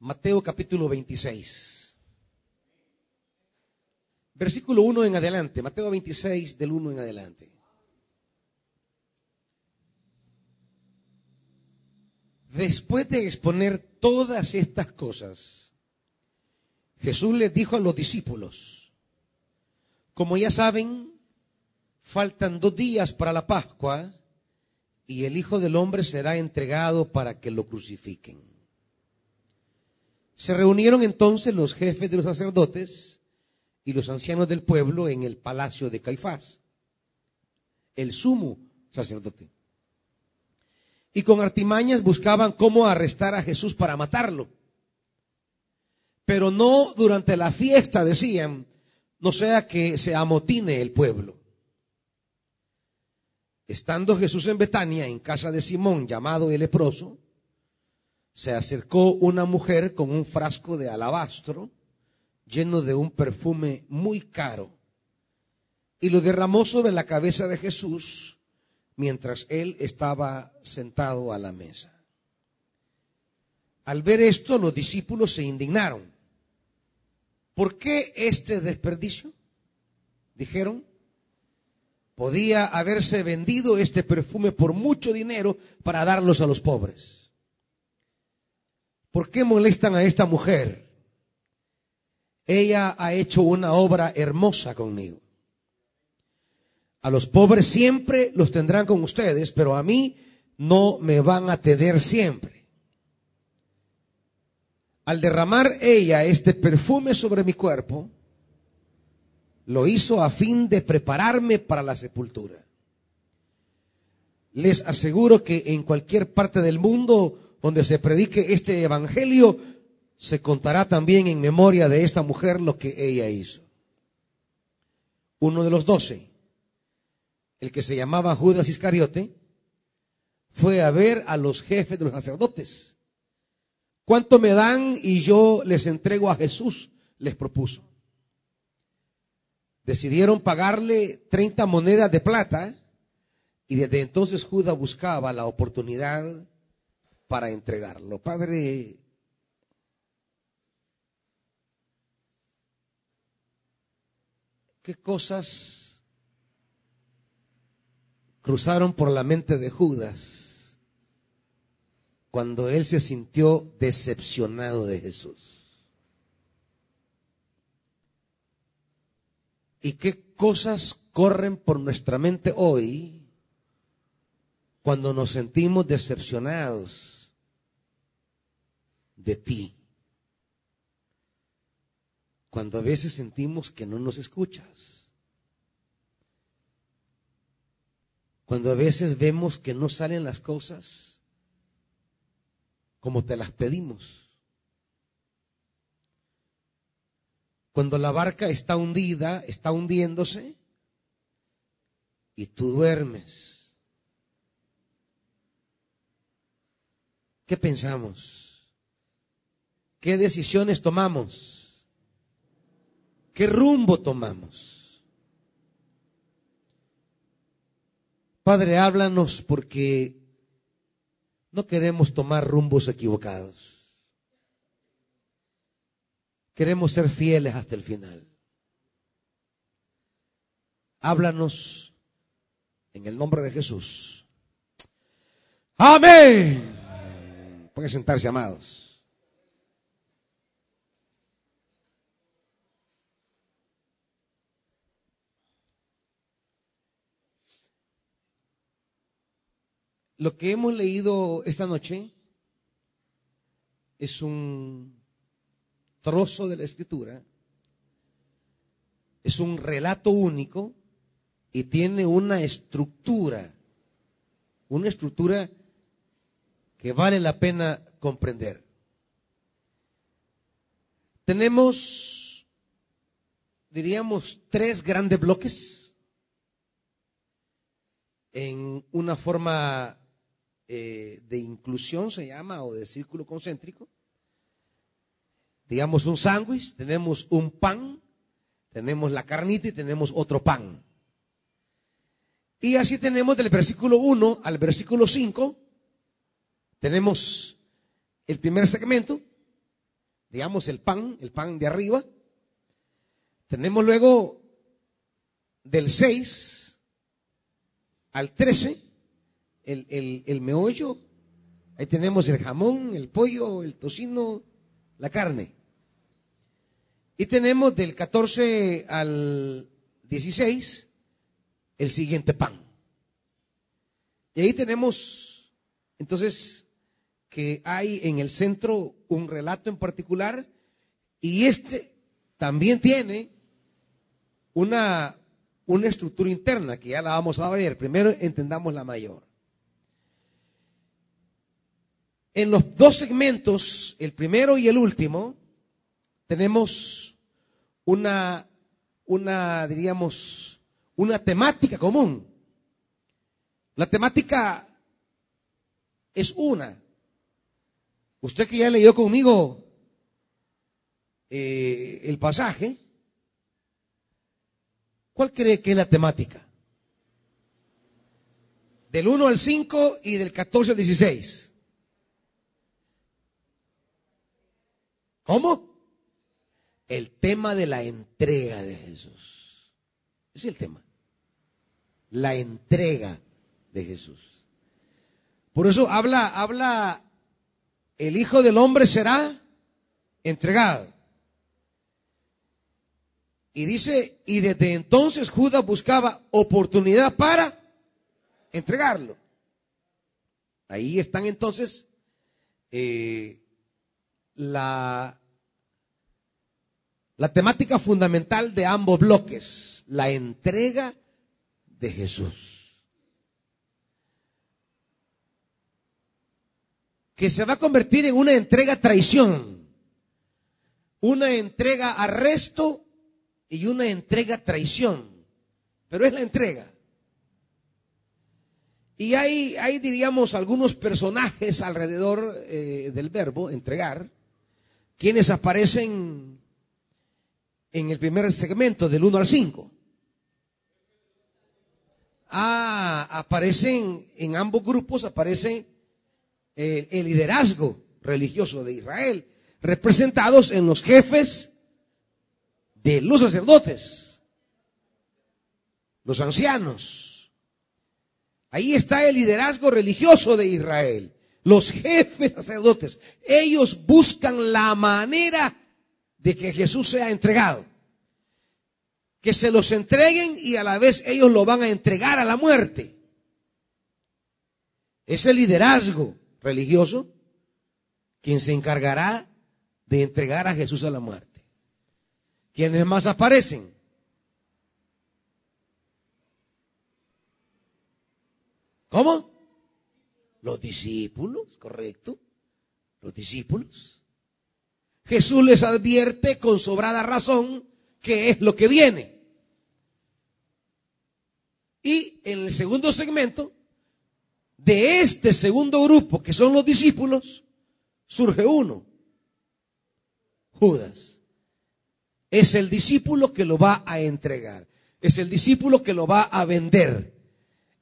Mateo capítulo 26. Versículo 1 en adelante. Mateo 26 del 1 en adelante. Después de exponer todas estas cosas, Jesús les dijo a los discípulos, como ya saben, faltan dos días para la Pascua y el Hijo del Hombre será entregado para que lo crucifiquen. Se reunieron entonces los jefes de los sacerdotes y los ancianos del pueblo en el palacio de Caifás, el sumo sacerdote. Y con artimañas buscaban cómo arrestar a Jesús para matarlo. Pero no durante la fiesta, decían, no sea que se amotine el pueblo. Estando Jesús en Betania, en casa de Simón, llamado el leproso, se acercó una mujer con un frasco de alabastro lleno de un perfume muy caro y lo derramó sobre la cabeza de Jesús mientras él estaba sentado a la mesa. Al ver esto, los discípulos se indignaron. ¿Por qué este desperdicio? Dijeron, podía haberse vendido este perfume por mucho dinero para darlos a los pobres. ¿Por qué molestan a esta mujer? Ella ha hecho una obra hermosa conmigo. A los pobres siempre los tendrán con ustedes, pero a mí no me van a tener siempre. Al derramar ella este perfume sobre mi cuerpo, lo hizo a fin de prepararme para la sepultura. Les aseguro que en cualquier parte del mundo donde se predique este evangelio, se contará también en memoria de esta mujer lo que ella hizo. Uno de los doce, el que se llamaba Judas Iscariote, fue a ver a los jefes de los sacerdotes. ¿Cuánto me dan y yo les entrego a Jesús? Les propuso. Decidieron pagarle 30 monedas de plata y desde entonces Judas buscaba la oportunidad para entregarlo. Padre, ¿qué cosas cruzaron por la mente de Judas cuando él se sintió decepcionado de Jesús? ¿Y qué cosas corren por nuestra mente hoy cuando nos sentimos decepcionados de ti. Cuando a veces sentimos que no nos escuchas. Cuando a veces vemos que no salen las cosas como te las pedimos. Cuando la barca está hundida, está hundiéndose y tú duermes. ¿Qué pensamos? ¿Qué decisiones tomamos? ¿Qué rumbo tomamos? Padre, háblanos porque no queremos tomar rumbos equivocados. Queremos ser fieles hasta el final. Háblanos en el nombre de Jesús. Amén. Pueden sentarse, amados. Lo que hemos leído esta noche es un trozo de la escritura, es un relato único y tiene una estructura, una estructura que vale la pena comprender. Tenemos, diríamos, tres grandes bloques en una forma eh, de inclusión se llama, o de círculo concéntrico. Digamos un sándwich, tenemos un pan, tenemos la carnita y tenemos otro pan. Y así tenemos del versículo 1 al versículo 5, tenemos el primer segmento, digamos el pan, el pan de arriba. Tenemos luego del 6 al 13 el, el, el meollo. Ahí tenemos el jamón, el pollo, el tocino, la carne. Y tenemos del 14 al 16 el siguiente pan. Y ahí tenemos, entonces, que hay en el centro un relato en particular y este también tiene una, una estructura interna que ya la vamos a ver. Primero entendamos la mayor. En los dos segmentos, el primero y el último, tenemos una, una, diríamos, una temática común. La temática es una. Usted que ya leyó conmigo eh, el pasaje, ¿cuál cree que es la temática? Del 1 al 5 y del 14 al 16. ¿Cómo? El tema de la entrega de Jesús. Es el tema. La entrega de Jesús. Por eso habla, habla, el Hijo del Hombre será entregado. Y dice, y desde entonces Judas buscaba oportunidad para entregarlo. Ahí están entonces eh, la, la temática fundamental de ambos bloques, la entrega de Jesús. que se va a convertir en una entrega traición, una entrega arresto y una entrega traición, pero es la entrega. Y hay, hay diríamos, algunos personajes alrededor eh, del verbo entregar, quienes aparecen en el primer segmento del 1 al 5. Ah, aparecen en ambos grupos, aparecen el, liderazgo religioso de Israel, representados en los jefes de los sacerdotes, los ancianos. Ahí está el liderazgo religioso de Israel, los jefes sacerdotes. Ellos buscan la manera de que Jesús sea entregado. Que se los entreguen y a la vez ellos lo van a entregar a la muerte. Es el liderazgo religioso quien se encargará de entregar a Jesús a la muerte. ¿Quiénes más aparecen? ¿Cómo? Los discípulos, correcto. Los discípulos. Jesús les advierte con sobrada razón que es lo que viene. Y en el segundo segmento de este segundo grupo, que son los discípulos, surge uno, Judas. Es el discípulo que lo va a entregar. Es el discípulo que lo va a vender.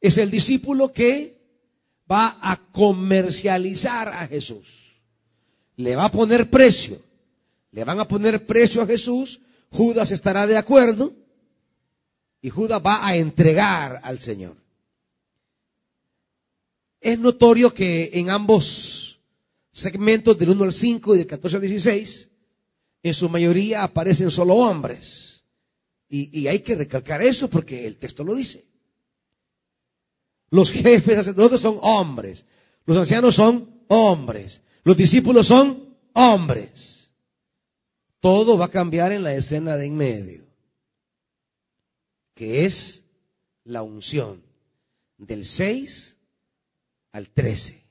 Es el discípulo que va a comercializar a Jesús. Le va a poner precio. Le van a poner precio a Jesús. Judas estará de acuerdo. Y Judas va a entregar al Señor. Es notorio que en ambos segmentos del 1 al 5 y del 14 al 16, en su mayoría aparecen solo hombres. Y, hay que recalcar eso porque el texto lo dice. Los jefes sacerdotes son hombres. Los ancianos son hombres. Los discípulos son hombres. Todo va a cambiar en la escena de en medio, que es la unción del 6 al 13.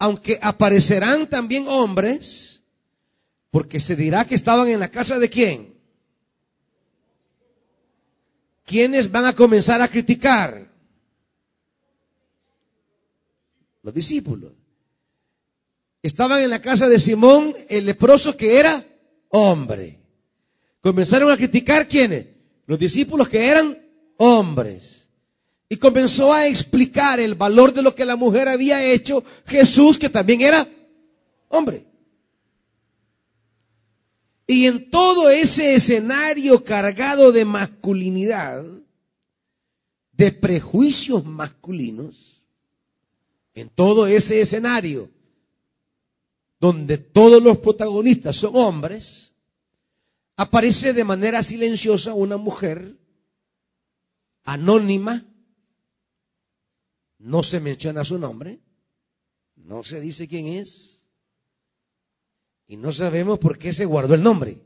Aunque aparecerán también hombres, porque se dirá que estaban en la casa de quién. ¿Quiénes van a comenzar a criticar? Los discípulos. Estaban en la casa de Simón, el leproso que era hombre. Comenzaron a criticar quiénes? Los discípulos que eran hombres. Y comenzó a explicar el valor de lo que la mujer había hecho Jesús, que también era hombre. Y en todo ese escenario cargado de masculinidad, de prejuicios masculinos, en todo ese escenario donde todos los protagonistas son hombres, aparece de manera silenciosa una mujer anónima, no se menciona su nombre, no se dice quién es, y no sabemos por qué se guardó el nombre.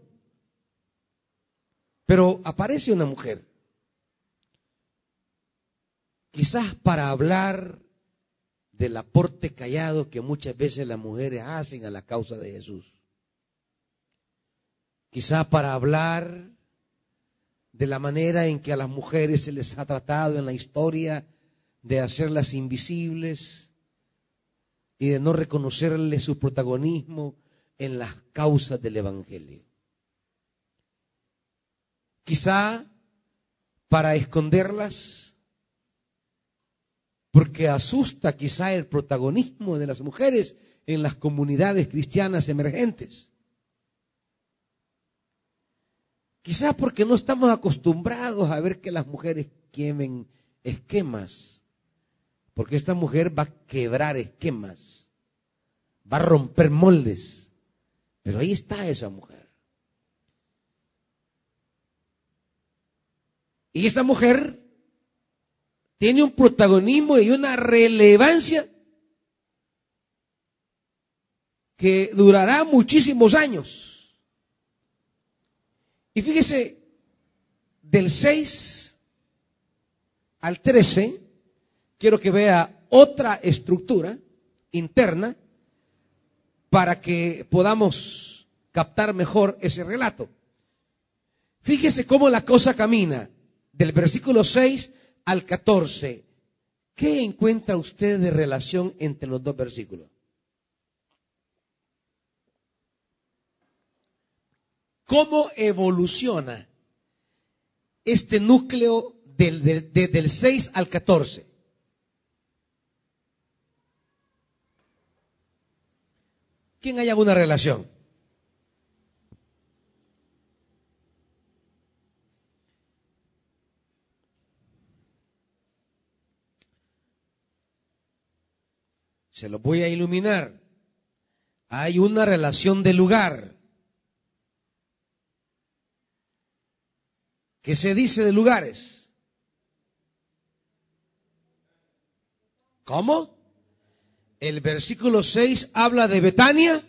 Pero aparece una mujer, quizás para hablar del aporte callado que muchas veces las mujeres hacen a la causa de Jesús. Quizás para hablar de la manera en que a las mujeres se les ha tratado en la historia de hacerlas invisibles y de no reconocerles su protagonismo en las causas del Evangelio. Quizá para esconderlas, porque asusta quizá el protagonismo de las mujeres en las comunidades cristianas emergentes. Quizá porque no estamos acostumbrados a ver que las mujeres quemen esquemas, porque esta mujer va a quebrar esquemas, va a romper moldes. Pero ahí está esa mujer. Y esta mujer tiene un protagonismo y una relevancia que durará muchísimos años. Y fíjese, del 6 al 13, quiero que vea otra estructura interna para que podamos captar mejor ese relato. Fíjese cómo la cosa camina del versículo 6 al 14. ¿Qué encuentra usted de relación entre los dos versículos? ¿Cómo evoluciona este núcleo del, del 6 al 14? ¿Quién hay alguna relación? Se lo voy a iluminar. Hay una relación de lugar. ¿Qué se dice de lugares? ¿Cómo? El versículo 6 habla de Betania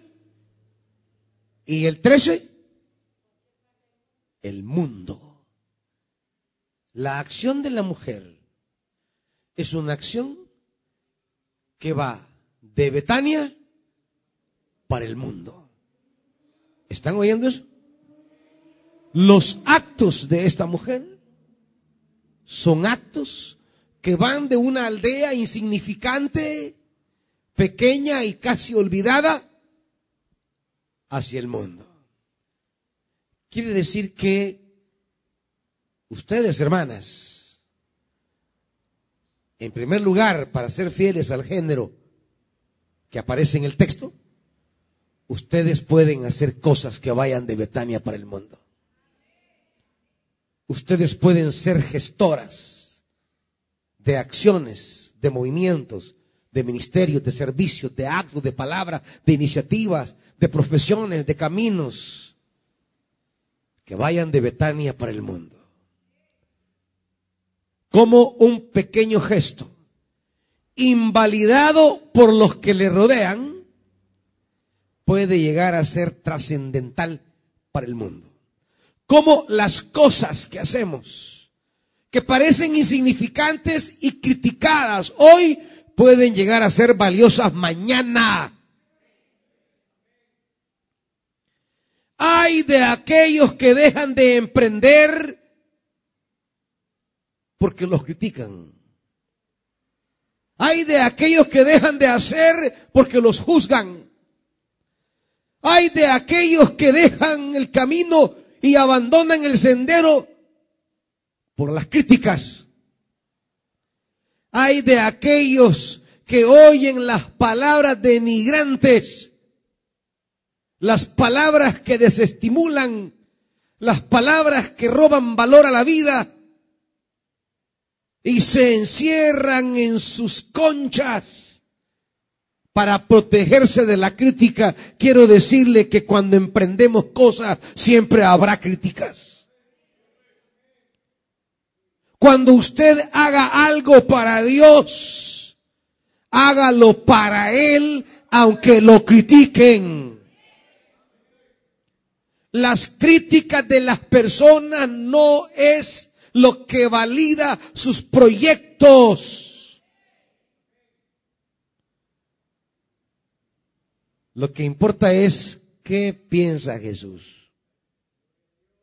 y el 13, el mundo. La acción de la mujer es una acción que va de Betania para el mundo. ¿Están oyendo eso? Los actos de esta mujer son actos que van de una aldea insignificante pequeña y casi olvidada hacia el mundo. Quiere decir que ustedes, hermanas, en primer lugar, para ser fieles al género que aparece en el texto, ustedes pueden hacer cosas que vayan de Betania para el mundo. Ustedes pueden ser gestoras de acciones, de movimientos, de ministerios, de servicios, de actos, de palabras, de iniciativas, de profesiones, de caminos que vayan de Betania para el mundo. Como un pequeño gesto, invalidado por los que le rodean, puede llegar a ser trascendental para el mundo. Como las cosas que hacemos, que parecen insignificantes y criticadas hoy, pueden llegar a ser valiosas mañana. Hay de aquellos que dejan de emprender porque los critican. Hay de aquellos que dejan de hacer porque los juzgan. Hay de aquellos que dejan el camino y abandonan el sendero por las críticas. Hay de aquellos que oyen las palabras denigrantes, las palabras que desestimulan, las palabras que roban valor a la vida y se encierran en sus conchas para protegerse de la crítica. Quiero decirle que cuando emprendemos cosas siempre habrá críticas. Cuando usted haga algo para Dios, hágalo para Él, aunque lo critiquen. Las críticas de las personas no es lo que valida sus proyectos. Lo que importa es qué piensa Jesús.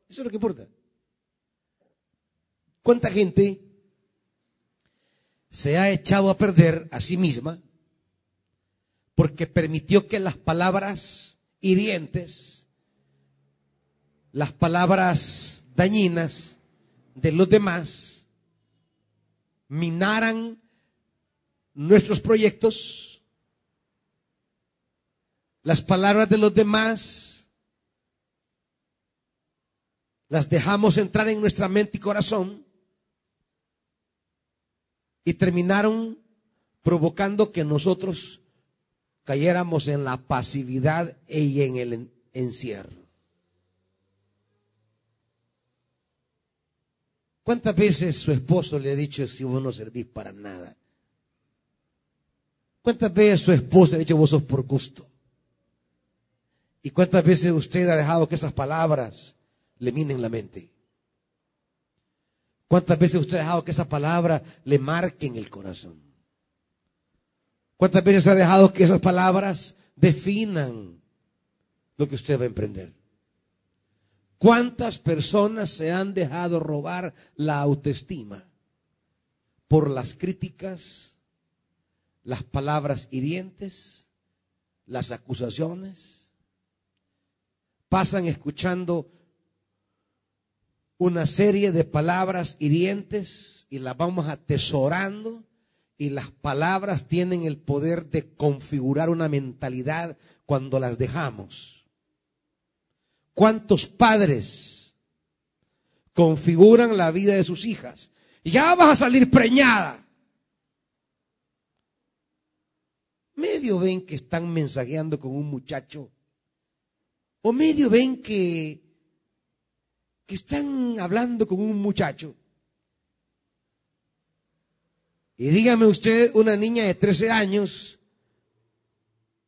Eso es lo que importa. ¿Cuánta gente se ha echado a perder a sí misma porque permitió que las palabras hirientes, las palabras dañinas, de los demás minaran nuestros proyectos, las palabras de los demás las dejamos entrar en nuestra mente y corazón y terminaron provocando que nosotros cayéramos en la pasividad y en el encierro. ¿Cuántas veces su esposo le ha dicho si vos no servís para nada? ¿Cuántas veces su esposa le ha dicho vos sos por gusto? ¿Y cuántas veces usted ha dejado que esas palabras le minen la mente? ¿Cuántas veces usted ha dejado que esas palabras le marquen el corazón? ¿Cuántas veces ha dejado que esas palabras definan lo que usted va a emprender? ¿Cuántas personas se han dejado robar la autoestima por las críticas, las palabras hirientes, las acusaciones? Pasan escuchando una serie de palabras hirientes y las vamos atesorando y las palabras tienen el poder de configurar una mentalidad cuando las dejamos. ¿Cuántos padres configuran la vida de sus hijas? Ya vas a salir preñada. Medio ven que están mensajeando con un muchacho. O medio ven que, que están hablando con un muchacho. Y dígame usted, una niña de 13 años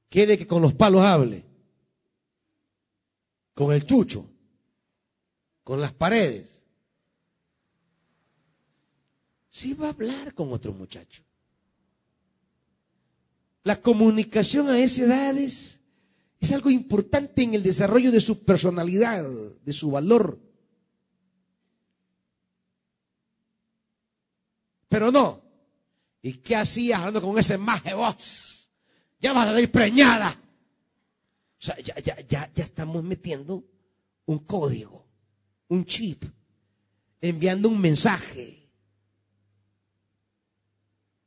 quiere que con los palos hable con el chucho, con las paredes. Sí va a hablar con otro muchacho. La comunicación a esas edades es algo importante en el desarrollo de su personalidad, de su valor. Pero no. ¿Y qué hacías hablando con ese maje voz? Ya vas a ir preñada. O sea, ya, ya, ya, ya estamos metiendo un código, un chip, enviando un mensaje.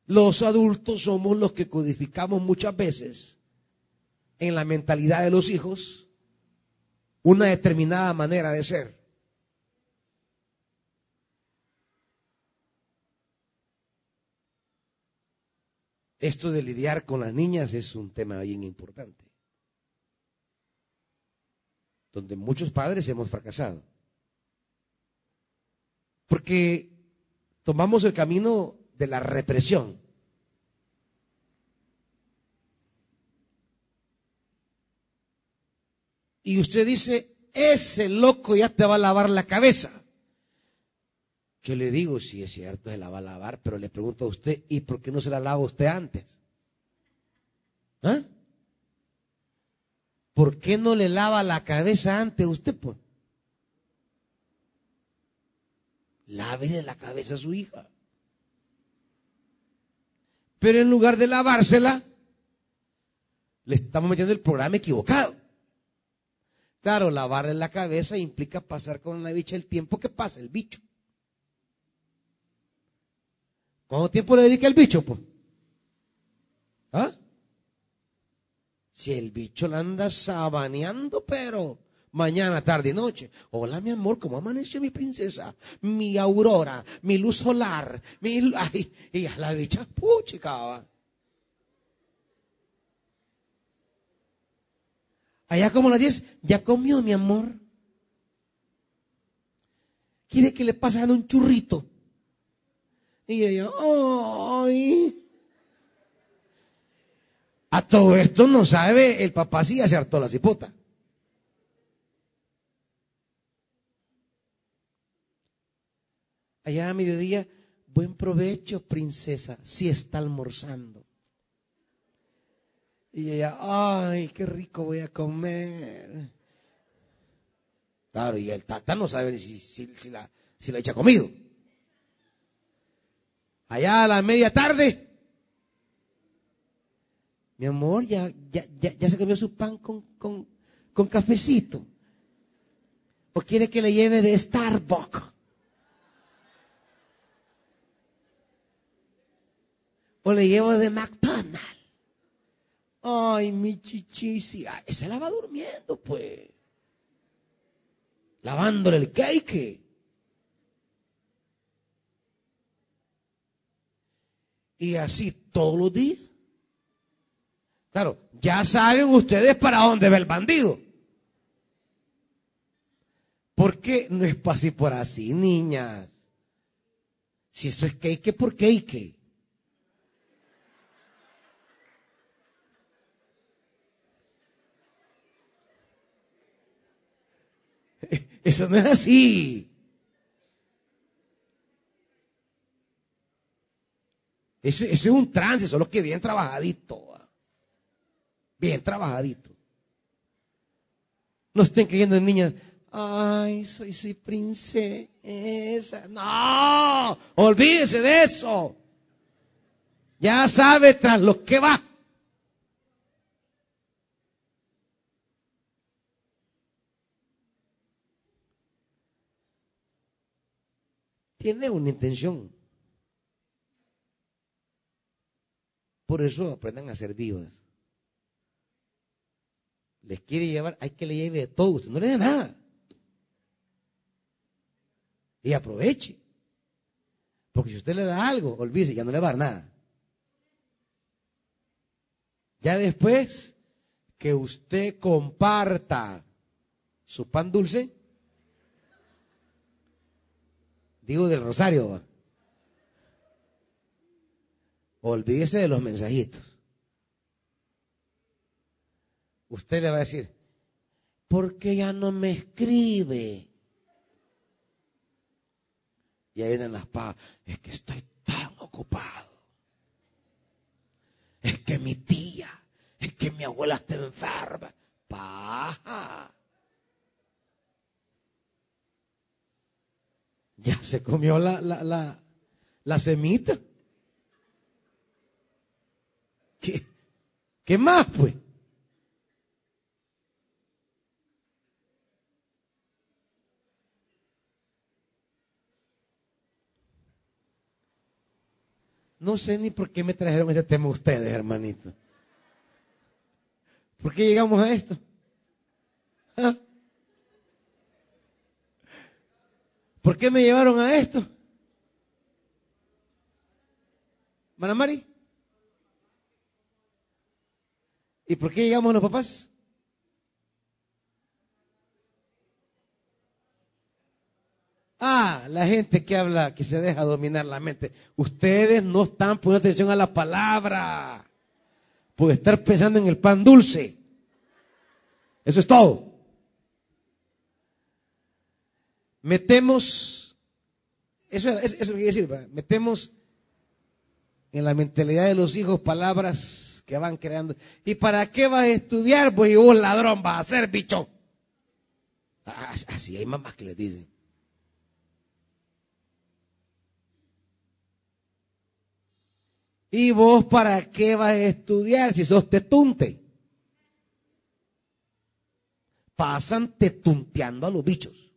Los adultos somos los que codificamos muchas veces en la mentalidad de los hijos una determinada manera de ser. Esto de lidiar con las niñas es un tema bien importante donde muchos padres hemos fracasado. Porque tomamos el camino de la represión. Y usted dice, ese loco ya te va a lavar la cabeza. Yo le digo, si es cierto, se la va a lavar, pero le pregunto a usted, ¿y por qué no se la lava usted antes? ¿Ah? ¿Por qué no le lava la cabeza antes usted? Pues? Lávele la cabeza a su hija. Pero en lugar de lavársela, le estamos metiendo el programa equivocado. Claro, lavarle la cabeza implica pasar con la bicha el tiempo que pasa el bicho. ¿Cuánto tiempo le dedica el bicho? Pues? ¿Ah? Si el bicho la anda sabaneando, pero mañana, tarde y noche. Hola, mi amor, ¿cómo amaneció mi princesa? Mi aurora, mi luz solar, mi... Ay, y a la bicha, puchica. Allá como las 10, ya comió mi amor. Quiere que le pasen un churrito. Y ella, ay. A todo esto no sabe el papá si ya se hartó la cipota. Allá a mediodía, buen provecho, princesa, si está almorzando. Y ella, ay, qué rico voy a comer. Claro, y el tata no sabe si, si, la, si la echa comido. Allá a la media tarde, mi amor, ya, ya, ya, se comió su pan con, con, con cafecito. ¿O quiere que le lleve de Starbucks? ¿O le llevo de McDonald's? Ay, mi chichisi. esa la va durmiendo, pues. Lavándole el cake. Y así todos los días. Claro, ya saben ustedes para dónde va el bandido. ¿Por qué no es así por así, niñas? Si eso es cake, ¿por cake? Eso no es así. Eso, es un trance, solo que bien trabajadito. Bien trabajadito. No estén creyendo en niñas. Ay, soy, soy princesa. No, olvídese de eso. Ya sabe tras lo que va. Tiene una intención. Por eso aprendan a ser vivas les quiere llevar, hay que le lleve todo, usted no le da nada. Y aproveche. Porque si usted le da algo, olvídese, ya no le va a dar nada. Ya después que usted comparta su pan dulce, digo del rosario, olvídese de los mensajitos usted le va a decir, ¿por qué ya no me escribe? Y ahí vienen las pagas, es que estoy tan ocupado. Es que mi tía, es que mi abuela está enferma. Paja. Ya se comió la, la, la, la semita. ¿Qué, ¿Qué más, pues? No sé ni por qué me trajeron este tema ustedes, hermanito. ¿Por qué llegamos a esto? ¿Ah? ¿Por qué me llevaron a esto? Manamari. ¿Y por qué llegamos a los papás? Ah, la gente que habla, que se deja dominar la mente. Ustedes no están poniendo atención a la palabra. Por estar pensando en el pan dulce. Eso es todo. Metemos, eso, eso, eso quiere decir, metemos en la mentalidad de los hijos palabras que van creando. ¿Y para qué vas a estudiar? Pues y vos ladrón vas a ser bicho. Ah, así hay mamás que les dicen. ¿Y vos para qué vas a estudiar si sos tetunte? Pasan tetunteando a los bichos.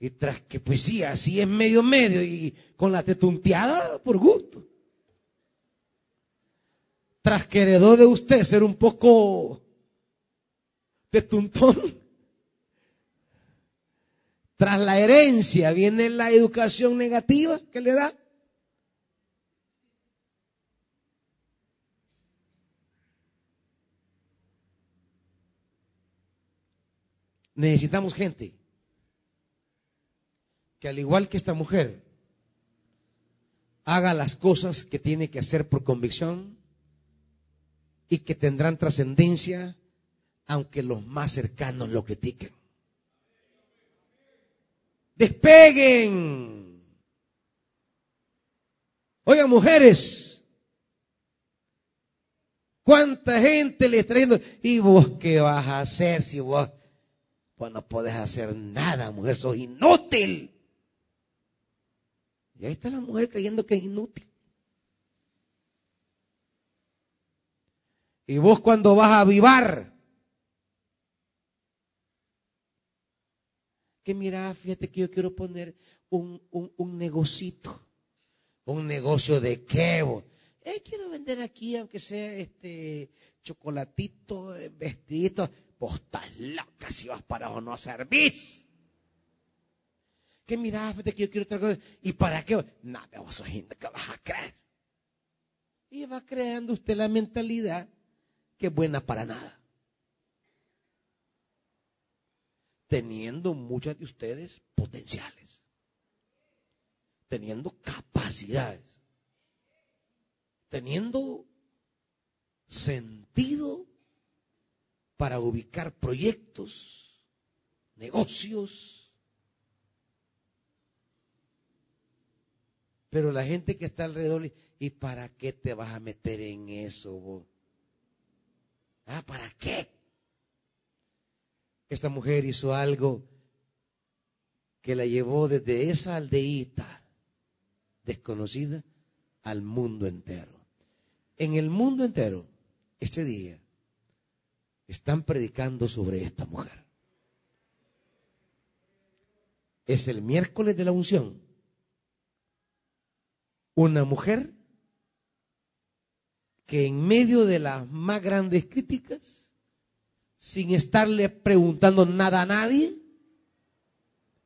Y tras que pues sí, así es medio medio y con la tetunteada por gusto. tras que heredó de usted ser un poco de tuntón, tras la herencia viene la educación negativa que le da. Necesitamos gente que al igual que esta mujer, haga las cosas que tiene que hacer por convicción y que tendrán trascendencia aunque los más cercanos lo critiquen. Despeguen. Oigan, mujeres, ¿cuánta gente le está diciendo? ¿Y vos qué vas a hacer si vos, pues no podés hacer nada, mujer? Sos inútil. Y ahí está la mujer creyendo que es inútil. Y vos cuando vas a avivar, que mira, fíjate que yo quiero poner un, un, un negocito. ¿Un negocio de qué? Eh, quiero vender aquí, aunque sea este chocolatito, eh, vestidito. Vos estás loca si vas para o no servís. Mira, fíjate que yo quiero otra cosa. ¿Y para qué? Nada, vos sos gente que vas a creer. Y va creando usted la mentalidad que es buena para nada. teniendo muchas de ustedes potenciales, teniendo capacidades, teniendo sentido para ubicar proyectos, negocios. Pero la gente que está alrededor, ¿y para qué te vas a meter en eso vos? ¿Ah, para qué? esta mujer hizo algo que la llevó desde esa aldeíta desconocida al mundo entero. En el mundo entero, este día, están predicando sobre esta mujer. Es el miércoles de la unción. Una mujer que en medio de las más grandes críticas sin estarle preguntando nada a nadie.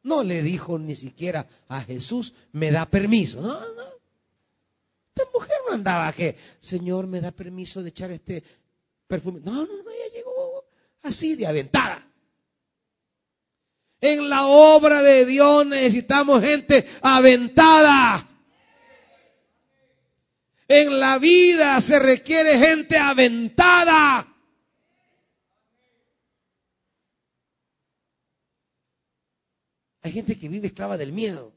No le dijo ni siquiera a Jesús, me da permiso. No, no. Esta mujer no andaba que, Señor, me da permiso de echar este perfume. No, no, no, ella llegó así de aventada. En la obra de Dios necesitamos gente aventada. En la vida se requiere gente aventada. Hay gente que vive esclava del miedo,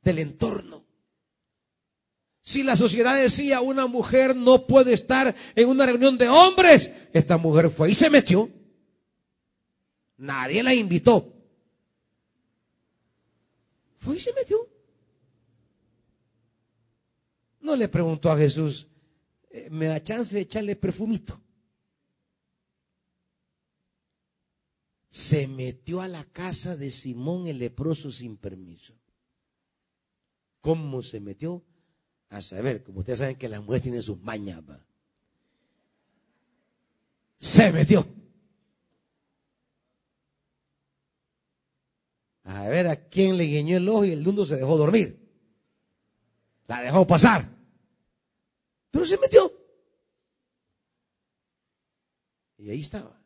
del entorno. Si la sociedad decía una mujer no puede estar en una reunión de hombres, esta mujer fue y se metió. Nadie la invitó. Fue y se metió. No le preguntó a Jesús, eh, ¿me da chance de echarle perfumito? se metió a la casa de Simón el leproso sin permiso. ¿Cómo se metió? A saber, como ustedes saben que las mujeres tienen sus mañas. Se metió. A ver a quién le guiñó el ojo y el mundo se dejó dormir. La dejó pasar. Pero se metió. Y ahí estaba.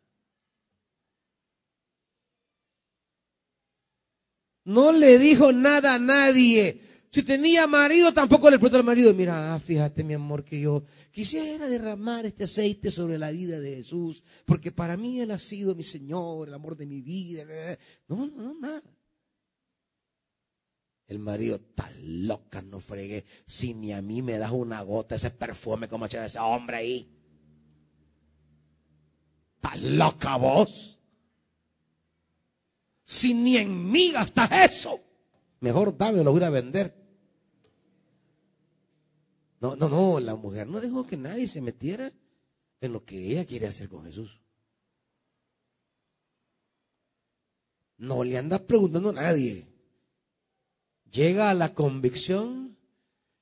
No le dijo nada a nadie. Si tenía marido, tampoco le preguntó al marido, mira, fíjate mi amor, que yo quisiera derramar este aceite sobre la vida de Jesús, porque para mí Él ha sido mi Señor, el amor de mi vida. No, no, no, nada. El marido, tan loca, no fregué. Si ni a mí me das una gota ese perfume como echar ese hombre ahí. Tan loca vos si ni en mí gastas eso? Mejor dame, lo voy a vender. No, no, no, la mujer no dejó que nadie se metiera en lo que ella quiere hacer con Jesús. No le andas preguntando a nadie. Llega a la convicción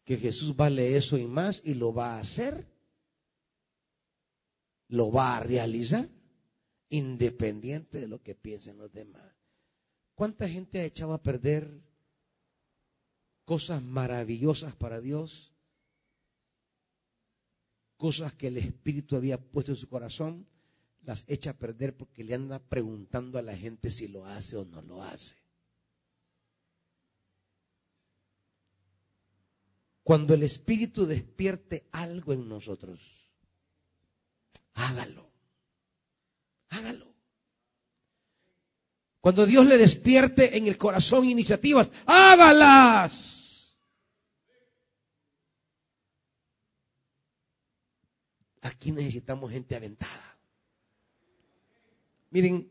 que Jesús vale eso y más y lo va a hacer lo va a realizar independiente de lo que piensen los demás. ¿Cuánta gente ha echado a perder cosas maravillosas para Dios? Cosas que el Espíritu había puesto en su corazón, las echa a perder porque le anda preguntando a la gente si lo hace o no lo hace. Cuando el Espíritu despierte algo en nosotros, hágalo. Hágalo. Cuando Dios le despierte en el corazón iniciativas, hágalas. Aquí necesitamos gente aventada. Miren,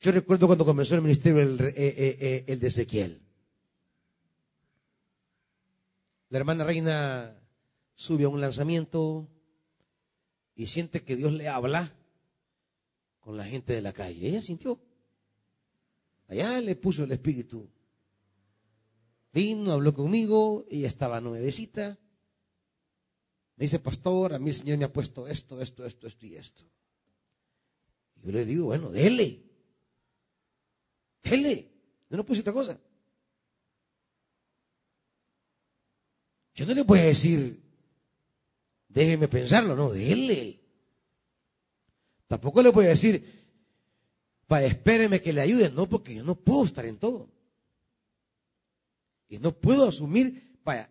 yo recuerdo cuando comenzó el ministerio el, eh, eh, eh, el de Ezequiel. La hermana reina sube a un lanzamiento y siente que Dios le habla con la gente de la calle. Ella sintió. Allá le puso el espíritu. Vino, habló conmigo, ella estaba nuevecita. Me dice, pastor, a mí el Señor me ha puesto esto, esto, esto, esto y esto. Y yo le digo, bueno, dele. Dele. Yo no puse otra cosa. Yo no le voy a decir, Déjeme pensarlo, no, dele. Tampoco le voy a decir, vaya, espéreme que le ayude, no, porque yo no puedo estar en todo. No puedo asumir, vaya,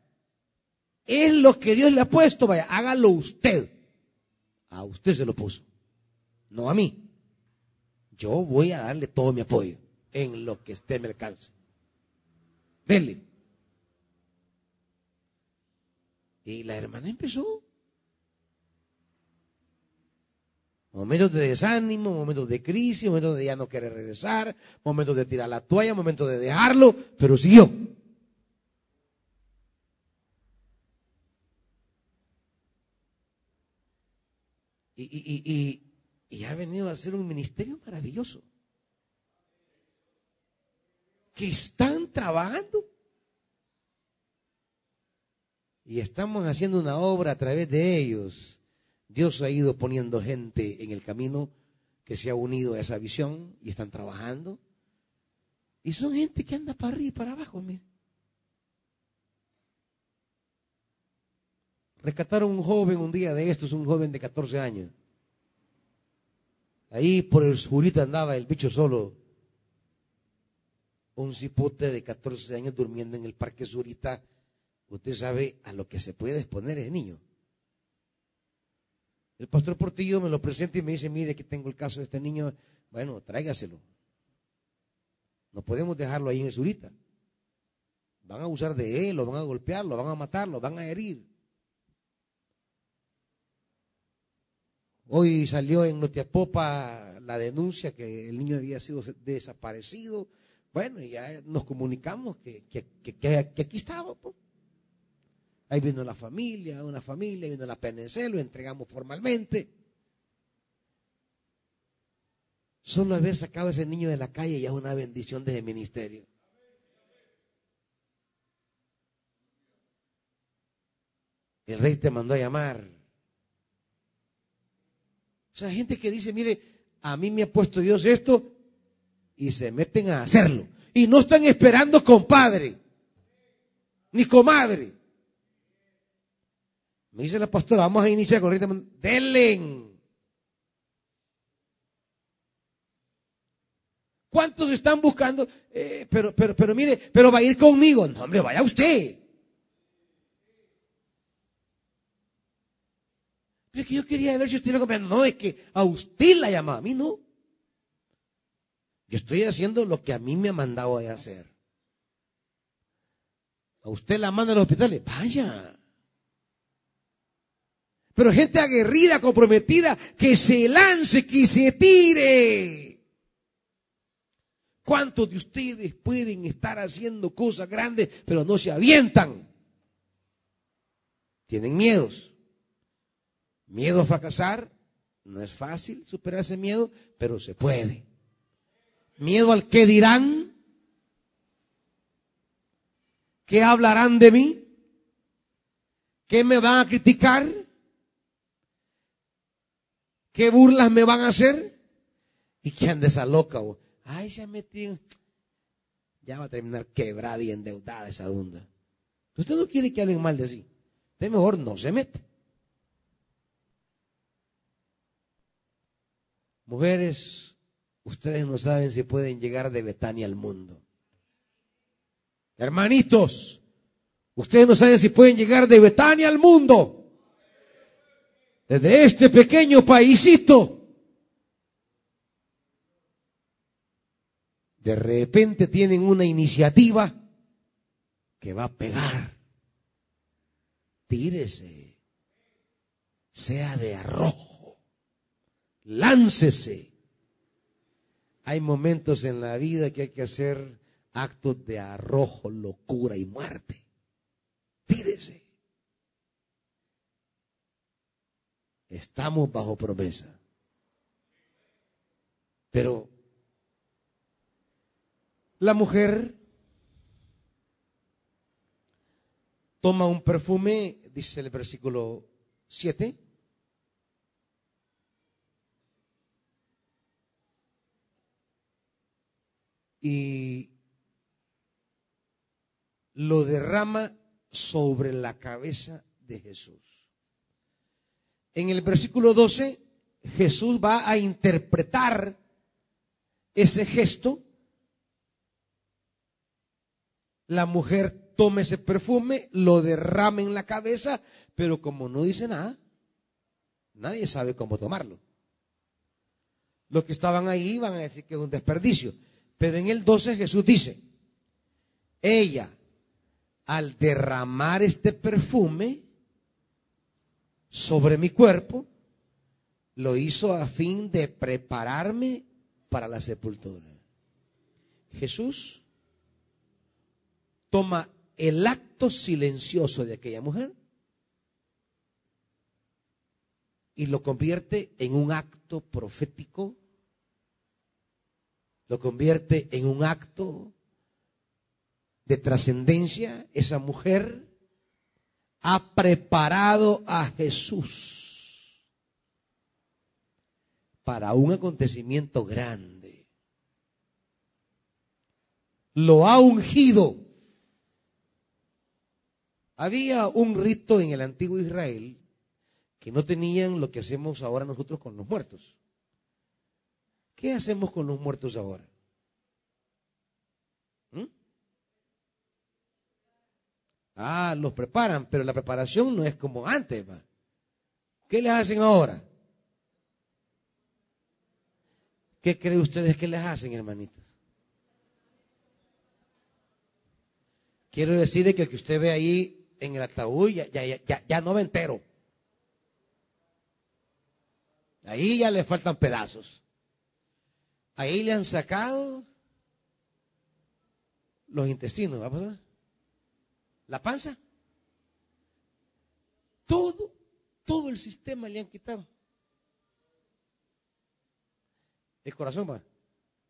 es lo que Dios le ha puesto, vaya, hágalo usted. A usted se lo puso, no a mí. Yo voy a darle todo mi apoyo en lo que esté me alcance. Dele. Y la hermana empezó Momentos de desánimo, momentos de crisis, momentos de ya no querer regresar, momentos de tirar la toalla, momentos de dejarlo, pero siguió. Y, ha venido a ser un ministerio maravilloso. Que están trabajando. Y estamos haciendo una obra a través de ellos Dios ha ido poniendo gente en el camino que se ha unido a esa visión y están trabajando. Y son gente que anda para arriba y para abajo, mire. Rescataron un joven un día de estos, un joven de 14 años. Ahí por el surita andaba el bicho solo. Un cipote de 14 años durmiendo en el parque surita. Usted sabe a lo que se puede exponer el niño. El pastor Portillo me lo presenta y me dice, mire, que tengo el caso de este niño. Bueno, tráigaselo. No podemos dejarlo ahí en el surita. Van a usar de él, lo van a golpear, lo van a matar, lo van a herir. Hoy salió en Notiapopa la denuncia que el niño había sido desaparecido. Bueno, ya nos comunicamos que, que, aquí estaba. Pues. Ahí vino la familia, una familia, vino la PNC, lo entregamos formalmente. Solo haber sacado a ese niño de la calle ya es una bendición desde el ministerio. El rey te mandó a llamar. O sea, gente que dice, mire, a mí me ha puesto Dios esto y se meten a hacerlo. Y no están esperando compadre, ni comadre. Me dice la pastora, vamos a iniciar con el Denle. ¿Cuántos están buscando? Eh, pero, pero, pero mire, pero va a ir conmigo. No, hombre, vaya usted. Pero es que yo quería ver si usted me acompañaba. No, es que a usted la llamaba, a mí no. Yo estoy haciendo lo que a mí me ha mandado a hacer. A usted la manda al hospital, vaya. Pero gente aguerrida, comprometida, que se lance, que se tire. ¿Cuántos de ustedes pueden estar haciendo cosas grandes, pero no se avientan? Tienen miedos. Miedo a fracasar. No es fácil superar ese miedo, pero se puede. Miedo al que dirán. ¿Qué hablarán de mí? ¿Qué me van a criticar? ¿Qué burlas me van a hacer? ¿Y qué anda esa loca? Ay, se ha metido. Ya va a terminar quebrada y endeudada esa dunda. Usted no quiere que hablen mal de sí. Usted mejor no se mete. Mujeres, ustedes no saben si pueden llegar de Betania al mundo. Hermanitos, ustedes no saben si pueden llegar de Betania al mundo. Desde este pequeño paísito. De repente tienen una iniciativa que va a pegar. Tírese. Sea de arrojo. Láncese. Hay momentos en la vida que hay que hacer actos de arrojo, locura y muerte. Tírese. Estamos bajo promesa. Pero la mujer toma un perfume, dice el versículo 7. Y lo derrama sobre la cabeza de Jesús. En el versículo 12, Jesús va a interpretar ese gesto. La mujer toma ese perfume, lo derrama en la cabeza, pero como no dice nada, nadie sabe cómo tomarlo. Los que estaban ahí van a decir que es un desperdicio. Pero en el 12 Jesús dice, ella al derramar este perfume sobre mi cuerpo, lo hizo a fin de prepararme para la sepultura. Jesús toma el acto silencioso de aquella mujer y lo convierte en un acto profético, lo convierte en un acto de trascendencia, esa mujer ha preparado a Jesús para un acontecimiento grande. Lo ha ungido. Había un rito en el antiguo Israel que no tenían lo que hacemos ahora nosotros con los muertos. ¿Qué hacemos con los muertos ahora? Ah, los preparan, pero la preparación no es como antes. ¿Qué les hacen ahora? ¿Qué creen ustedes que les hacen, hermanitos? Quiero decir que el que usted ve ahí en el ataúd ya, ya, ya no va entero. Ahí ya le faltan pedazos. Ahí le han sacado los intestinos. ¿va a pasar? la panza. Todo, todo el sistema le han quitado. El corazón va.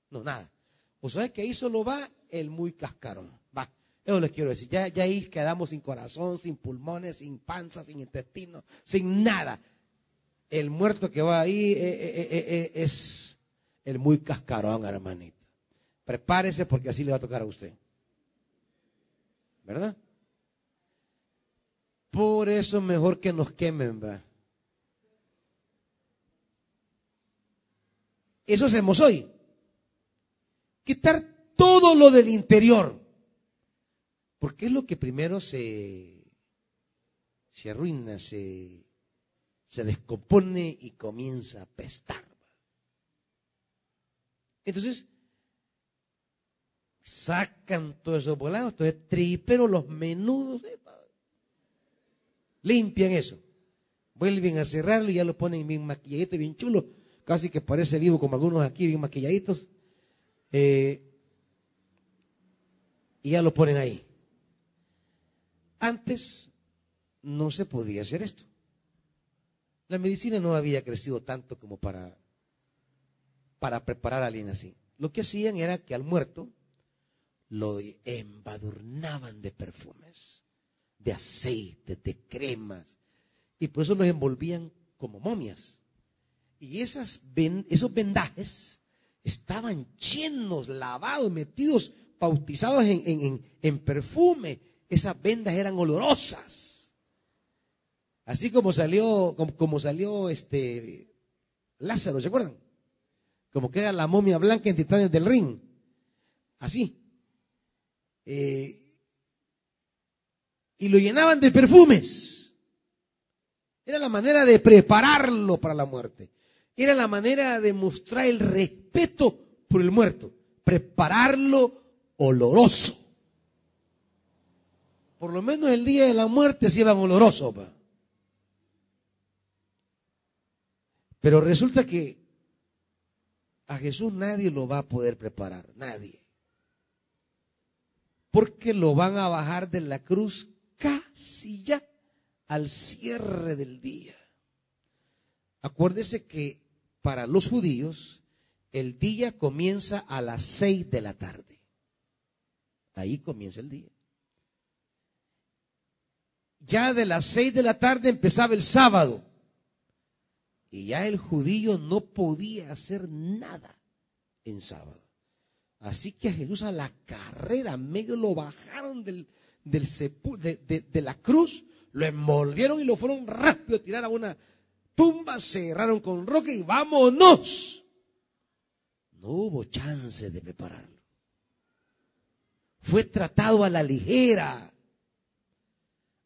No, nada. O sea que ahí solo va el muy cascarón. Va. Eso les quiero decir. Ya, ya ahí quedamos sin corazón, sin pulmones, sin panza, sin intestino, sin nada. El muerto que va ahí eh, eh, eh, es el muy cascarón, hermanito. Prepárese porque así le va a tocar a usted. ¿Verdad? Por eso es mejor que nos quemen, va. Eso hacemos hoy. Quitar todo lo del interior. Porque es lo que primero se, se arruina, se, se descompone y comienza a pestar. Entonces, sacan todos esos volados, todo el trípero, los menudos, limpian eso. Vuelven a cerrarlo y ya lo ponen bien maquilladito, bien chulo. Casi que parece vivo como algunos aquí, bien maquilladitos. Eh, y ya lo ponen ahí. Antes no se podía hacer esto. La medicina no había crecido tanto como para, para preparar a alguien así. Lo que hacían era que al muerto lo embadurnaban de perfumes de aceite, de cremas. Y por eso los envolvían como momias. Y esas esos vendajes estaban llenos, lavados, metidos, bautizados en, perfume. Esas vendas eran olorosas. Así como salió, como, salió este Lázaro, ¿se acuerdan? Como que era la momia blanca en Titanes del Ring. Así. Eh, y lo llenaban de perfumes. Era la manera de prepararlo para la muerte. Era la manera de mostrar el respeto por el muerto. Prepararlo oloroso. Por lo menos el día de la muerte se iban oloroso. Pero resulta que a Jesús nadie lo va a poder preparar, nadie. Porque lo van a bajar de la cruz casi ya al cierre del día. Acuérdese que para los judíos el día comienza a las seis de la tarde. Ahí comienza el día. Ya de las seis de la tarde empezaba el sábado. Y ya el judío no podía hacer nada en sábado. Así que a Jesús a la carrera, medio lo bajaron del, del de, la cruz, lo envolvieron y lo fueron rápido a tirar a una tumba, cerraron con roca y vámonos. No hubo chance de prepararlo. Fue tratado a la ligera.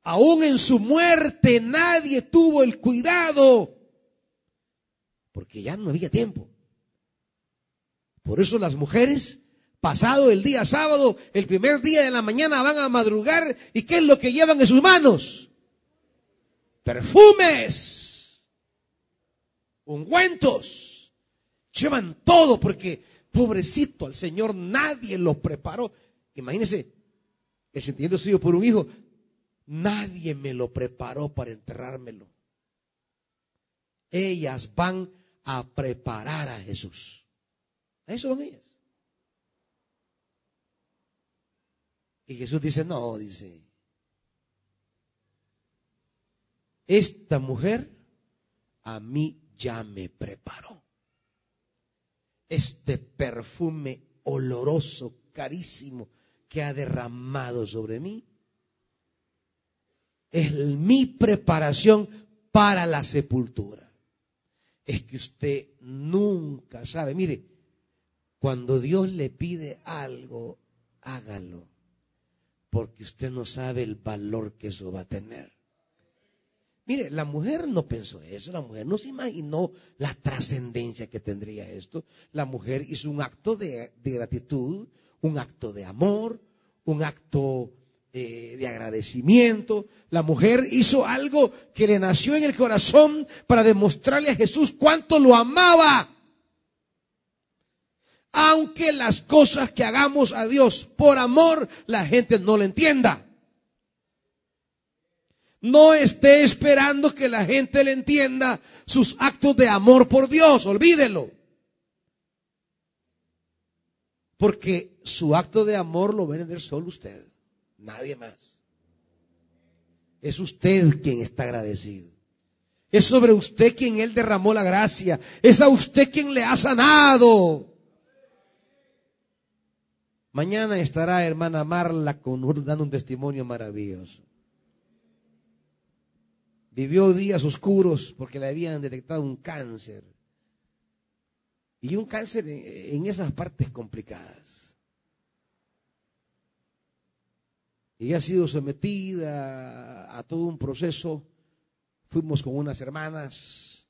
Aún en su muerte nadie tuvo el cuidado, porque ya no había tiempo. Por eso las mujeres Pasado el día sábado, el primer día de la mañana van a madrugar y ¿qué es lo que llevan en sus manos? Perfumes, ungüentos, llevan todo porque pobrecito al Señor nadie lo preparó. Imagínense el sentimiento suyo por un hijo, nadie me lo preparó para enterrármelo. Ellas van a preparar a Jesús. A eso van ellas. Y Jesús dice, no, dice, esta mujer a mí ya me preparó. Este perfume oloroso, carísimo, que ha derramado sobre mí, es mi preparación para la sepultura. Es que usted nunca sabe, mire, cuando Dios le pide algo, hágalo porque usted no sabe el valor que eso va a tener. Mire, la mujer no pensó eso, la mujer no se imaginó la trascendencia que tendría esto. La mujer hizo un acto de, gratitud, un acto de amor, un acto de agradecimiento. La mujer hizo algo que le nació en el corazón para demostrarle a Jesús cuánto lo amaba aunque las cosas que hagamos a Dios por amor, la gente no lo entienda. No esté esperando que la gente le entienda sus actos de amor por Dios, olvídelo. Porque su acto de amor lo va a entender solo usted, nadie más. Es usted quien está agradecido. Es sobre usted quien Él derramó la gracia. Es a usted quien le ha sanado. Mañana estará hermana Marla con, dando un testimonio maravilloso. Vivió días oscuros porque le habían detectado un cáncer. Y un cáncer en, esas partes complicadas. Y ha sido sometida a todo un proceso. Fuimos con unas hermanas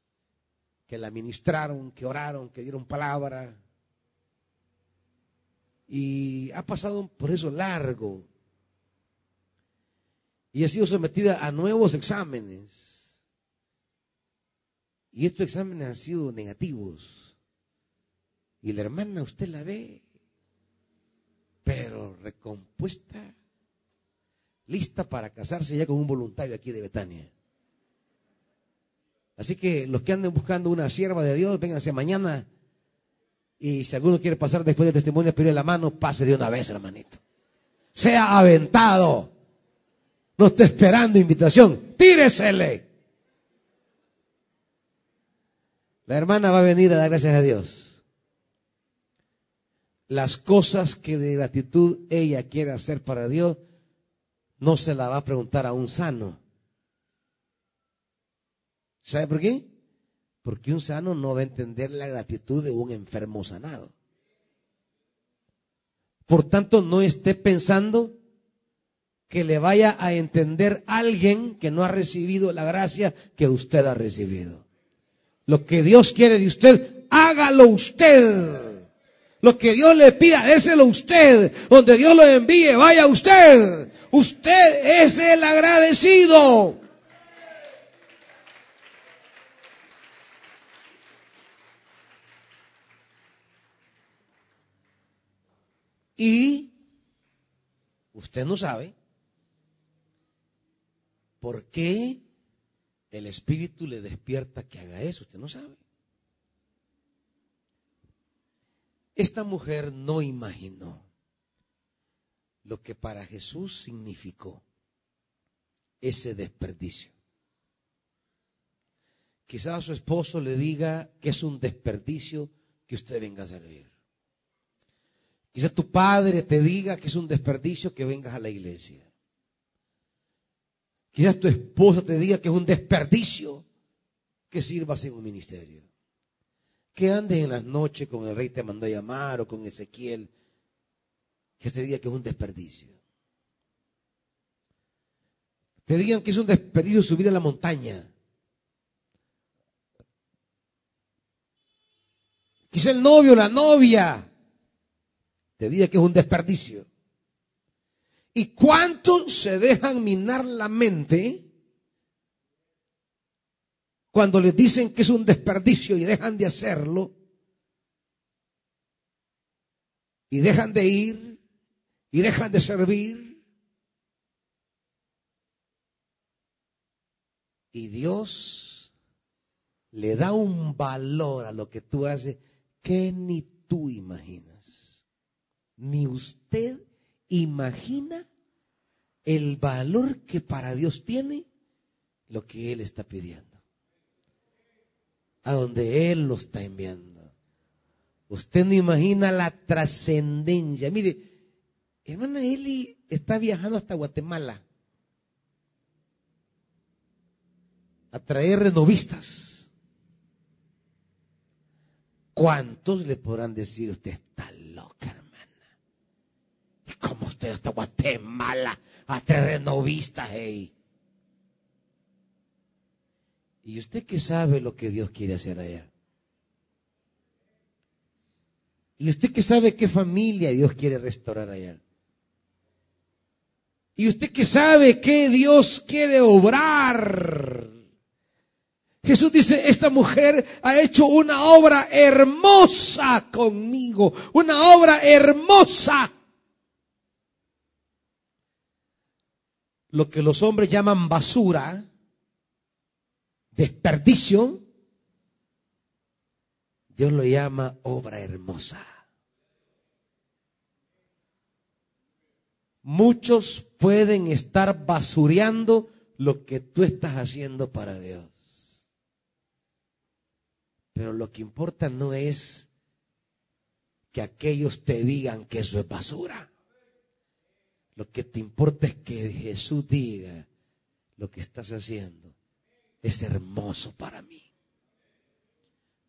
que la ministraron, que oraron, que dieron palabra y ha pasado un proceso largo y ha sido sometida a nuevos exámenes. Y estos exámenes han sido negativos. Y la hermana usted la ve, pero recompuesta, lista para casarse ya con un voluntario aquí de Betania. Así que los que anden buscando una sierva de Dios, vénganse mañana y si alguno quiere pasar después del testimonio, pedirle la mano, pase de una vez, hermanito. Sea aventado. no está esperando invitación. Tíresele. La hermana va a venir a dar gracias a Dios. Las cosas que de gratitud ella quiere hacer para Dios, no se la va a preguntar a un sano. ¿Sabe por qué? Porque un sano no va a entender la gratitud de un enfermo sanado. Por tanto, no esté pensando que le vaya a entender alguien que no ha recibido la gracia que usted ha recibido. Lo que Dios quiere de usted, hágalo usted. Lo que Dios le pida, déselo usted. Donde Dios lo envíe, vaya usted. Usted es el agradecido. Y usted no sabe por qué el Espíritu le despierta que haga eso. Usted no sabe. Esta mujer no imaginó lo que para Jesús significó ese desperdicio. Quizás su esposo le diga que es un desperdicio que usted venga a servir. Quizás tu padre te diga que es un desperdicio que vengas a la iglesia. Quizás tu esposa te diga que es un desperdicio que sirvas en un ministerio. Que andes en las noches con el rey te mandó a llamar o con Ezequiel. Que te diga que es un desperdicio. Te digan que es un desperdicio subir a la montaña. Quizá el novio, la novia, te diga que es un desperdicio. ¿Y cuántos se dejan minar la mente cuando les dicen que es un desperdicio y dejan de hacerlo? Y dejan de ir y dejan de servir. Y Dios le da un valor a lo que tú haces que ni tú imaginas. Ni usted imagina el valor que para Dios tiene lo que Él está pidiendo. A donde Él lo está enviando. Usted no imagina la trascendencia. Mire, hermana Eli está viajando hasta Guatemala a traer renovistas. ¿Cuántos le podrán decir usted está loca, hermana? ¿Y cómo usted hasta Guatemala a traer renovistas, hey? ¿Y usted qué sabe lo que Dios quiere hacer allá? ¿Y usted qué sabe qué familia Dios quiere restaurar allá? ¿Y usted qué sabe qué Dios quiere obrar? Jesús dice, esta mujer ha hecho una obra hermosa conmigo, una obra hermosa. Lo que los hombres llaman basura, desperdicio, Dios lo llama obra hermosa. Muchos pueden estar basureando lo que tú estás haciendo para Dios. Pero lo que importa no es que aquellos te digan que eso es basura. Lo que te importa es que Jesús diga lo que estás haciendo es hermoso para mí.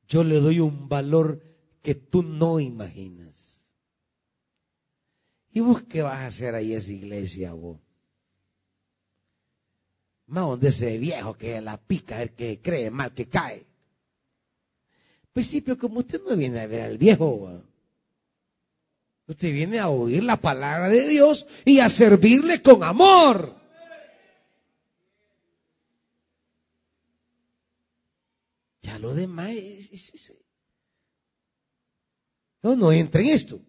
Yo le doy un valor que tú no imaginas. ¿Y vos qué vas a hacer ahí esa iglesia, vos? Más donde ese viejo que la pica, el que cree mal que cae. Pero como usted no viene a ver al viejo, usted viene a oír la palabra de Dios y a servirle con amor. Ya lo demás es, no, no entra en esto.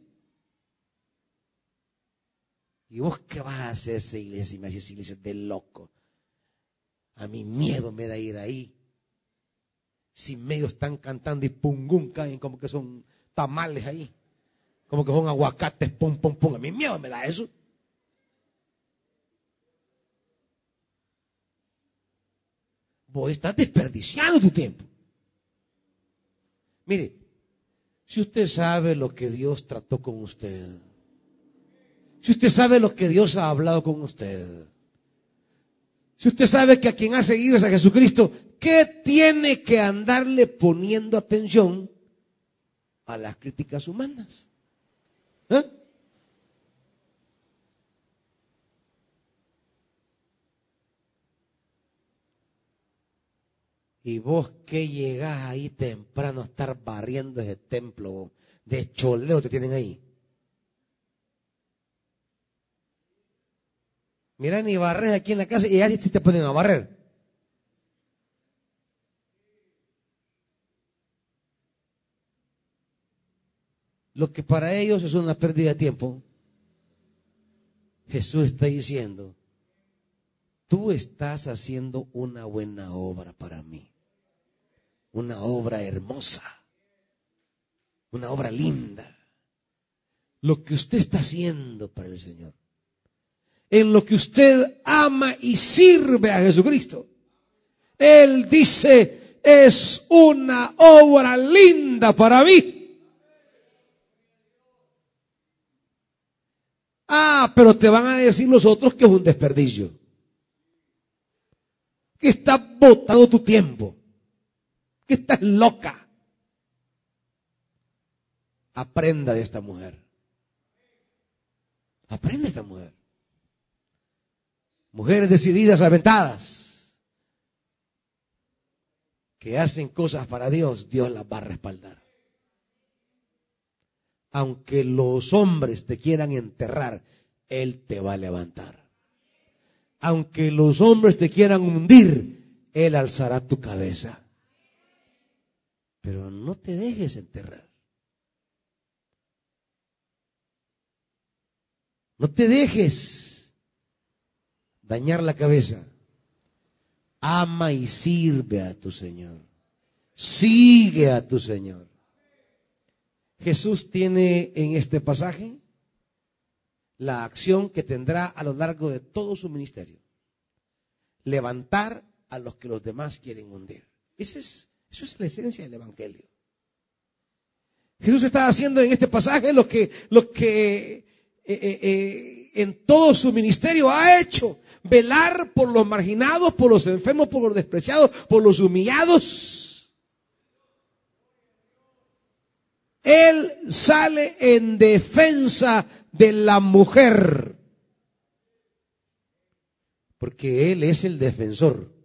¿Y vos qué vas a hacer esa iglesia? Y me haces iglesia de loco. A mí miedo me da ir ahí si medio están cantando y pungum caen como que son tamales ahí. Como que son aguacates, pum, pum, pum. A mí miedo me da eso. vos estás desperdiciando tu tiempo. Mire, si usted sabe lo que Dios trató con usted, si usted sabe lo que Dios ha hablado con usted, si usted sabe que a quien ha seguido es a Jesucristo, ¿qué tiene que andarle poniendo atención a las críticas humanas? ¿Eh? Y vos que llegás ahí temprano a estar barriendo ese templo de choleo que tienen ahí. Mira, ni barres aquí en la casa y ya te ponen a barrer. Lo que para ellos es una pérdida de tiempo, Jesús está diciendo, tú estás haciendo una buena obra para mí, una obra hermosa, una obra linda. Lo que usted está haciendo para el Señor, en lo que usted ama y sirve a Jesucristo. Él dice, es una obra linda para mí. Ah, pero te van a decir los otros que es un desperdicio que estás botando tu tiempo, que estás loca. Aprenda de esta mujer. Aprende de esta mujer. Mujeres decididas, aventadas, que hacen cosas para Dios, Dios las va a respaldar. Aunque los hombres te quieran enterrar, Él te va a levantar aunque los hombres te quieran hundir, Él alzará tu cabeza. Pero no te dejes enterrar. No te dejes dañar la cabeza. Ama y sirve a tu Señor. Sigue a tu Señor. Jesús tiene en este pasaje la acción que tendrá a lo largo de todo su ministerio. Levantar a los que los demás quieren hundir. Esa es, eso es la esencia del Evangelio. Jesús está haciendo en este pasaje lo que, lo que eh, eh, eh, en todo su ministerio ha hecho. Velar por los marginados, por los enfermos, por los despreciados, por los humillados. Él sale en defensa de la mujer. Porque Él es el defensor.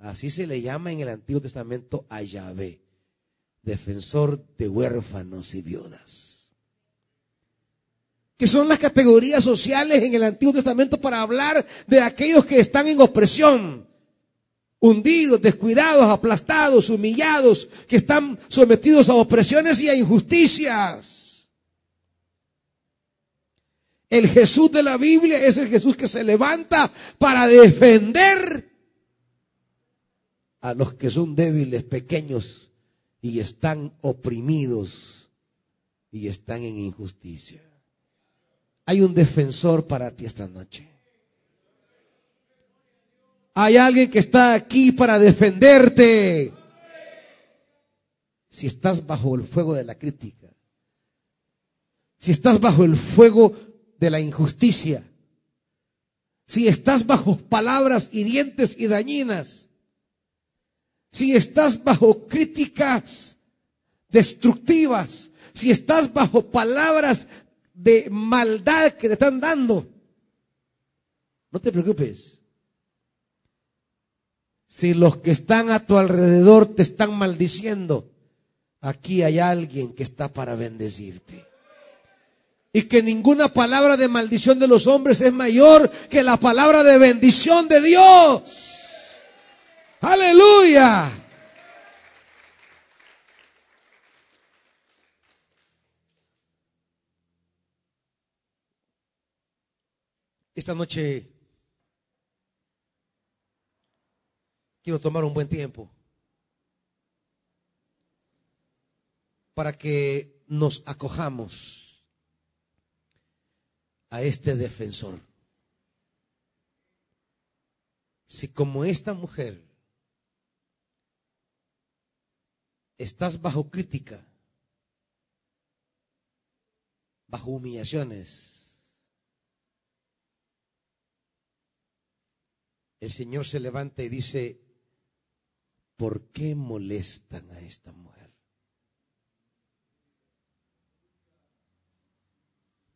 Así se le llama en el Antiguo Testamento a Yahvé, defensor de huérfanos y viudas. Que son las categorías sociales en el Antiguo Testamento para hablar de aquellos que están en opresión, hundidos, descuidados, aplastados, humillados, que están sometidos a opresiones y a injusticias. El Jesús de la Biblia es el Jesús que se levanta para defender a los que son débiles, pequeños y están oprimidos y están en injusticia. Hay un defensor para ti esta noche. Hay alguien que está aquí para defenderte. Si estás bajo el fuego de la crítica, si estás bajo el fuego de la injusticia, si estás bajo palabras hirientes y dañinas, si estás bajo críticas destructivas, si estás bajo palabras de maldad que te están dando, no te preocupes. Si los que están a tu alrededor te están maldiciendo, aquí hay alguien que está para bendecirte y que ninguna palabra de maldición de los hombres es mayor que la palabra de bendición de Dios. Aleluya. Esta noche quiero tomar un buen tiempo para que nos acojamos a este defensor. Si como esta mujer estás bajo crítica, bajo humillaciones, el Señor se levanta y dice, ¿por qué molestan a esta mujer?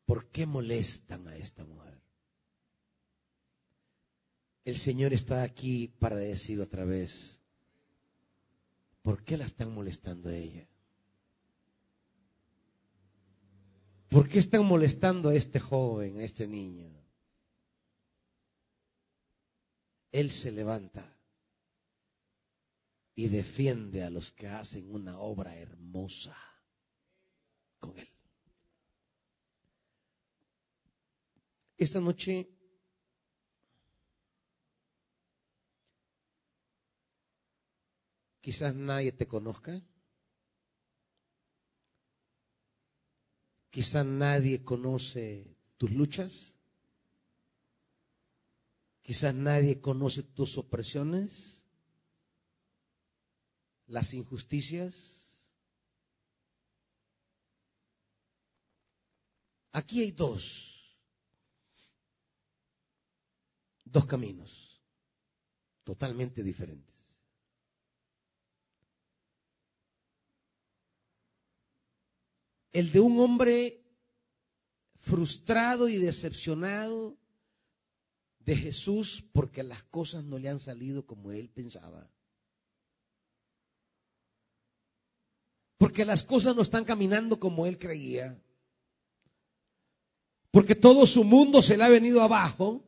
¿Por qué molestan a esta mujer? El Señor está aquí para decir otra vez, ¿por qué la están molestando a ella? ¿Por qué están molestando a este joven, a este niño? Él se levanta y defiende a los que hacen una obra hermosa con Él. Esta noche quizás nadie te conozca. Quizás nadie conoce tus luchas. Quizás nadie conoce tus opresiones, las injusticias. Aquí hay dos, dos caminos totalmente diferentes. El de un hombre frustrado y decepcionado de Jesús porque las cosas no le han salido como él pensaba. Porque las cosas no están caminando como él creía. Porque todo su mundo se le ha venido abajo.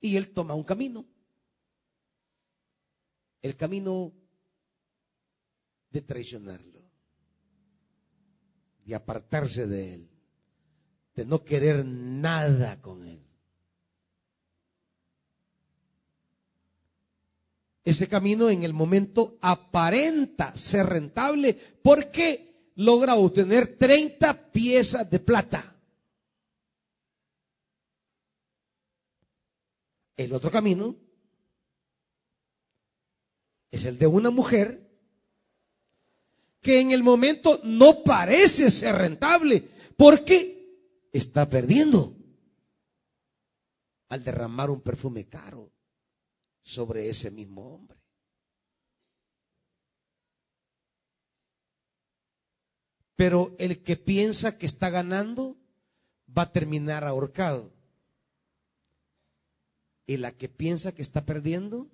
Y él toma un camino. El camino de traicionarlo de apartarse de Él, de no querer nada con Él. Ese camino en el momento aparenta ser rentable porque logra obtener 30 piezas de plata. El otro camino es el de una mujer que en el momento no parece ser rentable, porque está perdiendo al derramar un perfume caro sobre ese mismo hombre. Pero el que piensa que está ganando va a terminar ahorcado. Y la que piensa que está perdiendo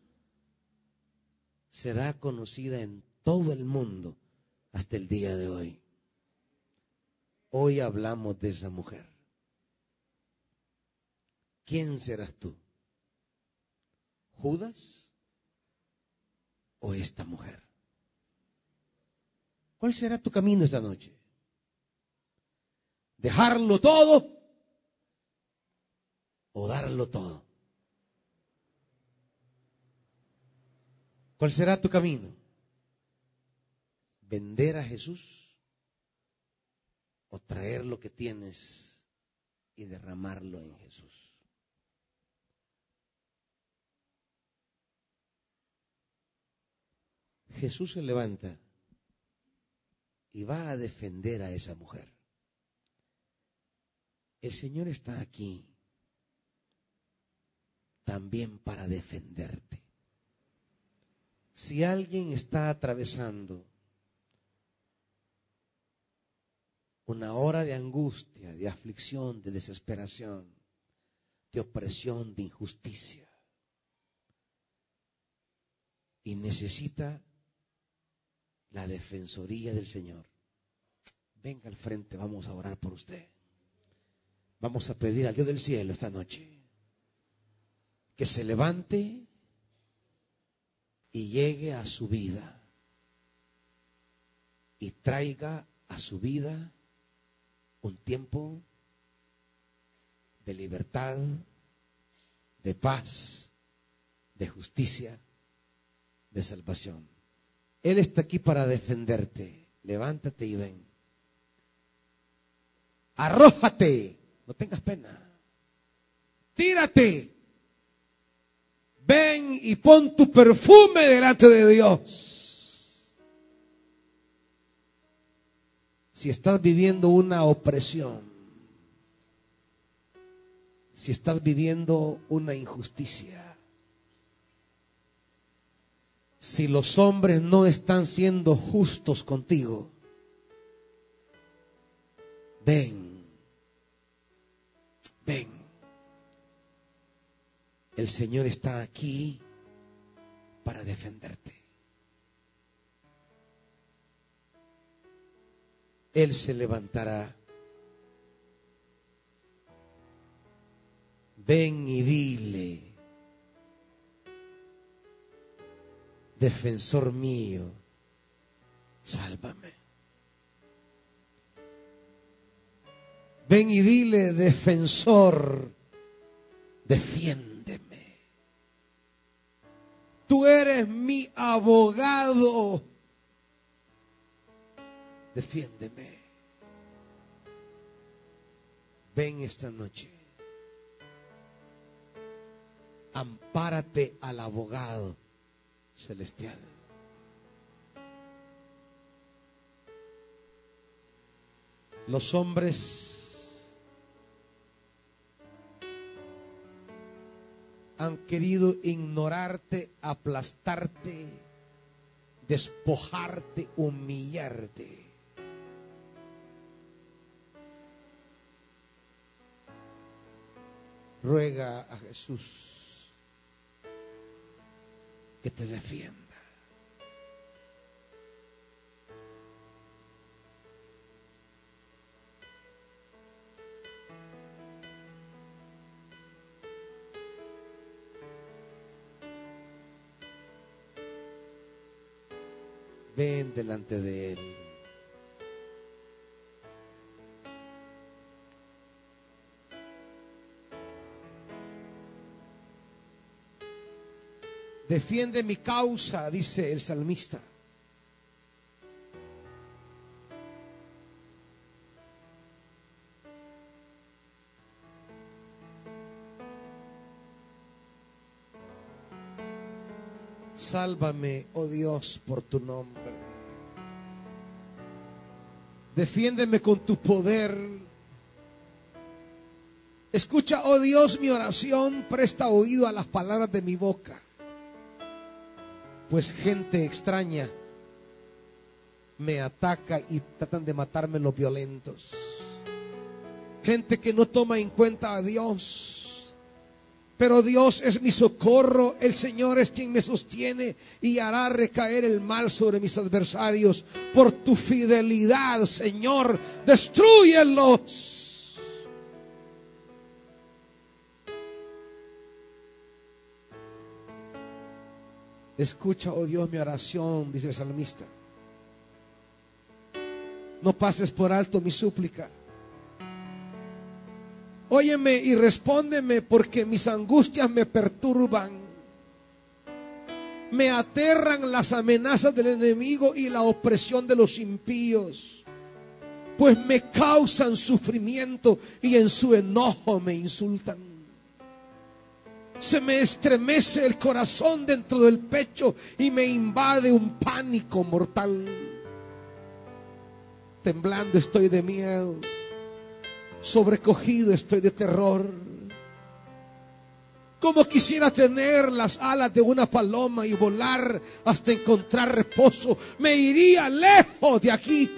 será conocida en todo el mundo hasta el día de hoy. Hoy hablamos de esa mujer. ¿Quién serás tú? ¿Judas o esta mujer? ¿Cuál será tu camino esta noche? ¿Dejarlo todo o darlo todo? ¿Cuál será tu camino? Vender a Jesús o traer lo que tienes y derramarlo en Jesús. Jesús se levanta y va a defender a esa mujer. El Señor está aquí también para defenderte. Si alguien está atravesando una hora de angustia, de aflicción, de desesperación, de opresión, de injusticia. Y necesita la defensoría del Señor. Venga al frente, vamos a orar por usted. Vamos a pedir al Dios del cielo esta noche que se levante y llegue a su vida y traiga a su vida un tiempo de libertad, de paz, de justicia, de salvación. Él está aquí para defenderte. Levántate y ven. Arrójate. No tengas pena. Tírate. Ven y pon tu perfume delante de Dios. Si estás viviendo una opresión, si estás viviendo una injusticia, si los hombres no están siendo justos contigo, ven, ven. El Señor está aquí para defenderte. Él se levantará. Ven y dile, defensor mío, sálvame. Ven y dile, defensor, defiéndeme. Tú eres mi abogado. Defiéndeme. Ven esta noche. Ampárate al abogado celestial. Los hombres han querido ignorarte, aplastarte, despojarte, humillarte. Ruega a Jesús que te defienda. Ven delante de Él. Defiende mi causa, dice el salmista. Sálvame, oh Dios, por tu nombre. Defiéndeme con tu poder. Escucha, oh Dios, mi oración, presta oído a las palabras de mi boca. Pues gente extraña me ataca y tratan de matarme los violentos. Gente que no toma en cuenta a Dios pero Dios es mi socorro, el Señor es quien me sostiene y hará recaer el mal sobre mis adversarios. Por tu fidelidad, Señor, destruyelos. Escucha, oh Dios, mi oración, dice el salmista. No pases por alto mi súplica. Óyeme y respóndeme porque mis angustias me perturban. Me aterran las amenazas del enemigo y la opresión de los impíos. Pues me causan sufrimiento y en su enojo me insultan. Se me estremece el corazón dentro del pecho y me invade un pánico mortal. Temblando estoy de miedo sobrecogido estoy de terror. Como quisiera tener las alas de una paloma y volar hasta encontrar reposo. Me iría lejos de aquí.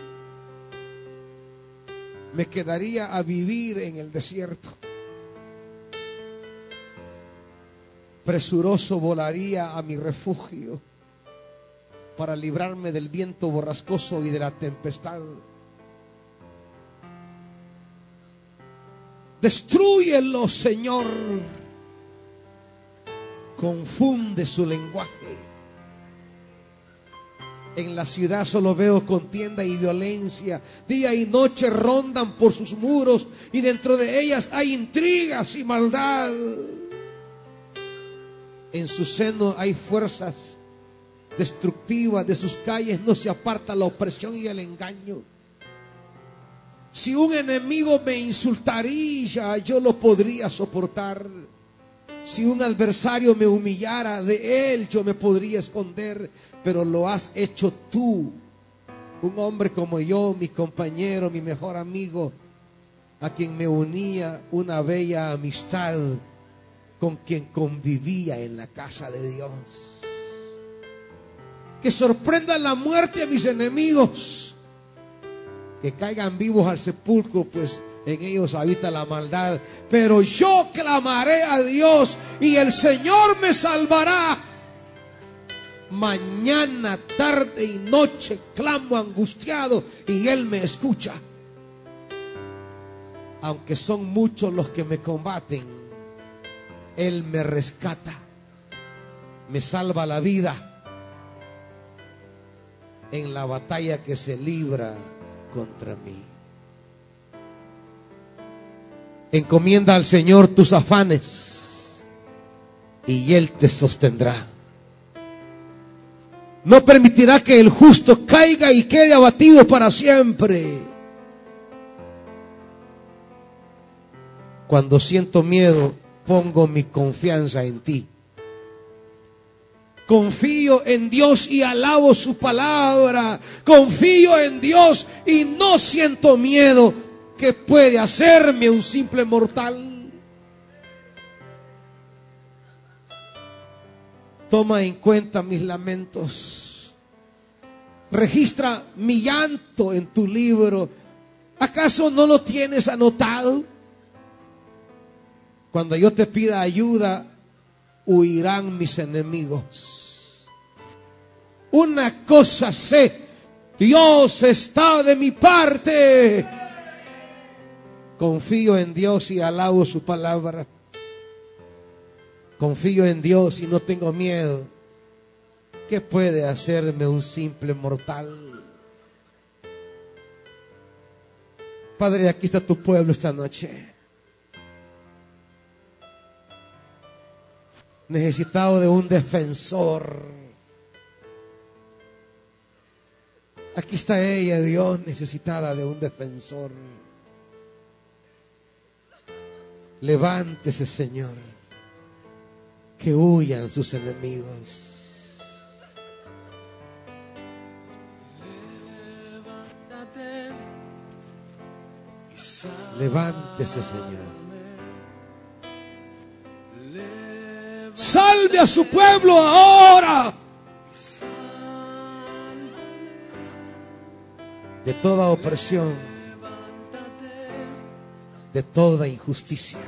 Me quedaría a vivir en el desierto. Presuroso volaría a mi refugio para librarme del viento borrascoso y de la tempestad. Destruyelo, Señor. Confunde su lenguaje. En la ciudad solo veo contienda y violencia. Día y noche rondan por sus muros y dentro de ellas hay intrigas y maldad. En su seno hay fuerzas destructivas. De sus calles no se aparta la opresión y el engaño. Si un enemigo me insultaría, yo lo podría soportar. Si un adversario me humillara, de él yo me podría esconder, pero lo has hecho tú. Un hombre como yo, mi compañero, mi mejor amigo, a quien me unía una bella amistad, con quien convivía en la casa de Dios. Que sorprenda la muerte a mis enemigos, que caigan vivos al sepulcro, pues en ellos habita la maldad. Pero yo clamaré a Dios y el Señor me salvará. Mañana, tarde y noche clamo angustiado y Él me escucha. Aunque son muchos los que me combaten, Él me rescata, me salva la vida en la batalla que se libra contra mí. Encomienda al Señor tus afanes y Él te sostendrá. No permitirá que el justo caiga y quede abatido para siempre. Cuando siento miedo, pongo mi confianza en ti. Confío en Dios y alabo su palabra. Confío en Dios y no siento miedo ¿Qué puede hacerme un simple mortal? Toma en cuenta mis lamentos. Registra mi llanto en tu libro. ¿Acaso no lo tienes anotado? Cuando yo te pida ayuda, huirán mis enemigos. Una cosa sé, Dios está de mi parte Confío en Dios y alabo su palabra. Confío en Dios y no tengo miedo. ¿Qué puede hacerme un simple mortal? Padre, aquí está tu pueblo esta noche. Necesitado de un defensor. Aquí está ella, Dios, necesitada de un defensor. Levántese, Señor, que huyan sus enemigos. Levántese, Señor. Salve a su pueblo ahora. De toda opresión de toda injusticia.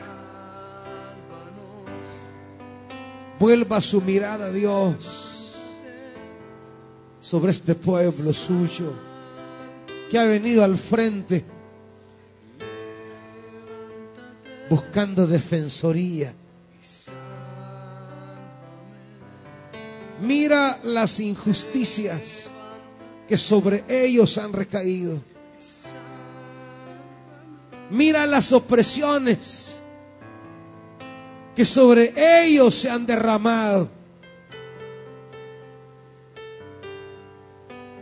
Vuelva su mirada, Dios, sobre este pueblo suyo que ha venido al frente buscando defensoría. Mira las injusticias que sobre ellos han recaído. Mira las opresiones que sobre ellos se han derramado.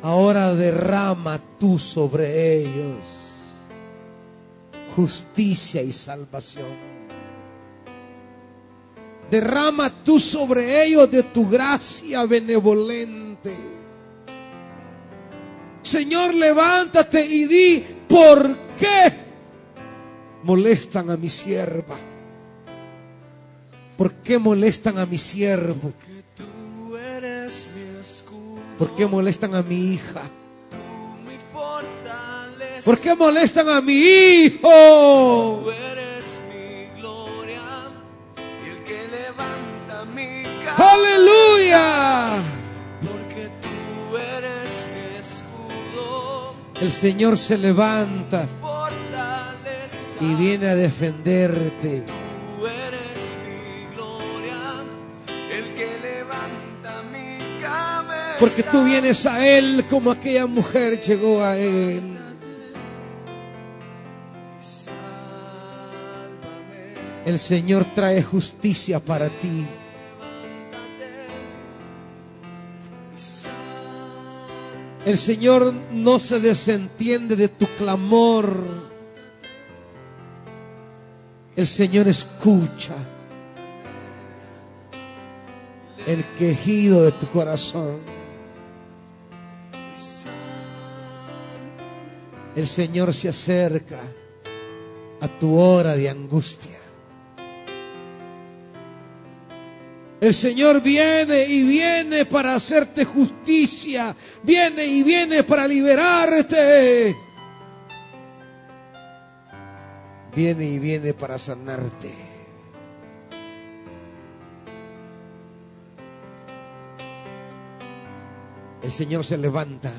Ahora derrama tú sobre ellos justicia y salvación. Derrama tú sobre ellos de tu gracia benevolente. Señor, levántate y di, ¿por qué? molestan a mi sierva? ¿Por qué molestan a mi siervo? ¿Por qué molestan a mi hija? ¿Por qué molestan a mi hijo? Aleluya. Porque tú eres mi escudo. El Señor se levanta y viene a defenderte. Tú eres mi gloria, el que levanta mi cabeza. Porque tú vienes a Él como aquella mujer llegó a Él. El Señor trae justicia para ti. El Señor no se desentiende de tu clamor. El Señor escucha el quejido de tu corazón. El Señor se acerca a tu hora de angustia. El Señor viene y viene para hacerte justicia. Viene y viene para liberarte. Viene y viene para sanarte. El Señor se levanta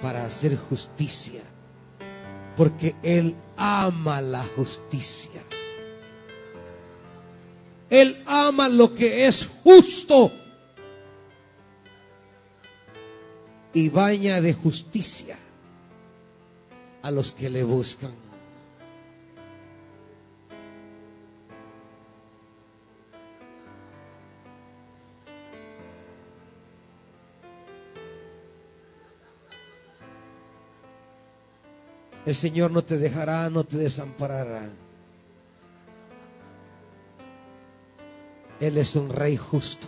para hacer justicia, porque Él ama la justicia. Él ama lo que es justo y baña de justicia a los que le buscan. El Señor no te dejará, no te desamparará. Él es un rey justo.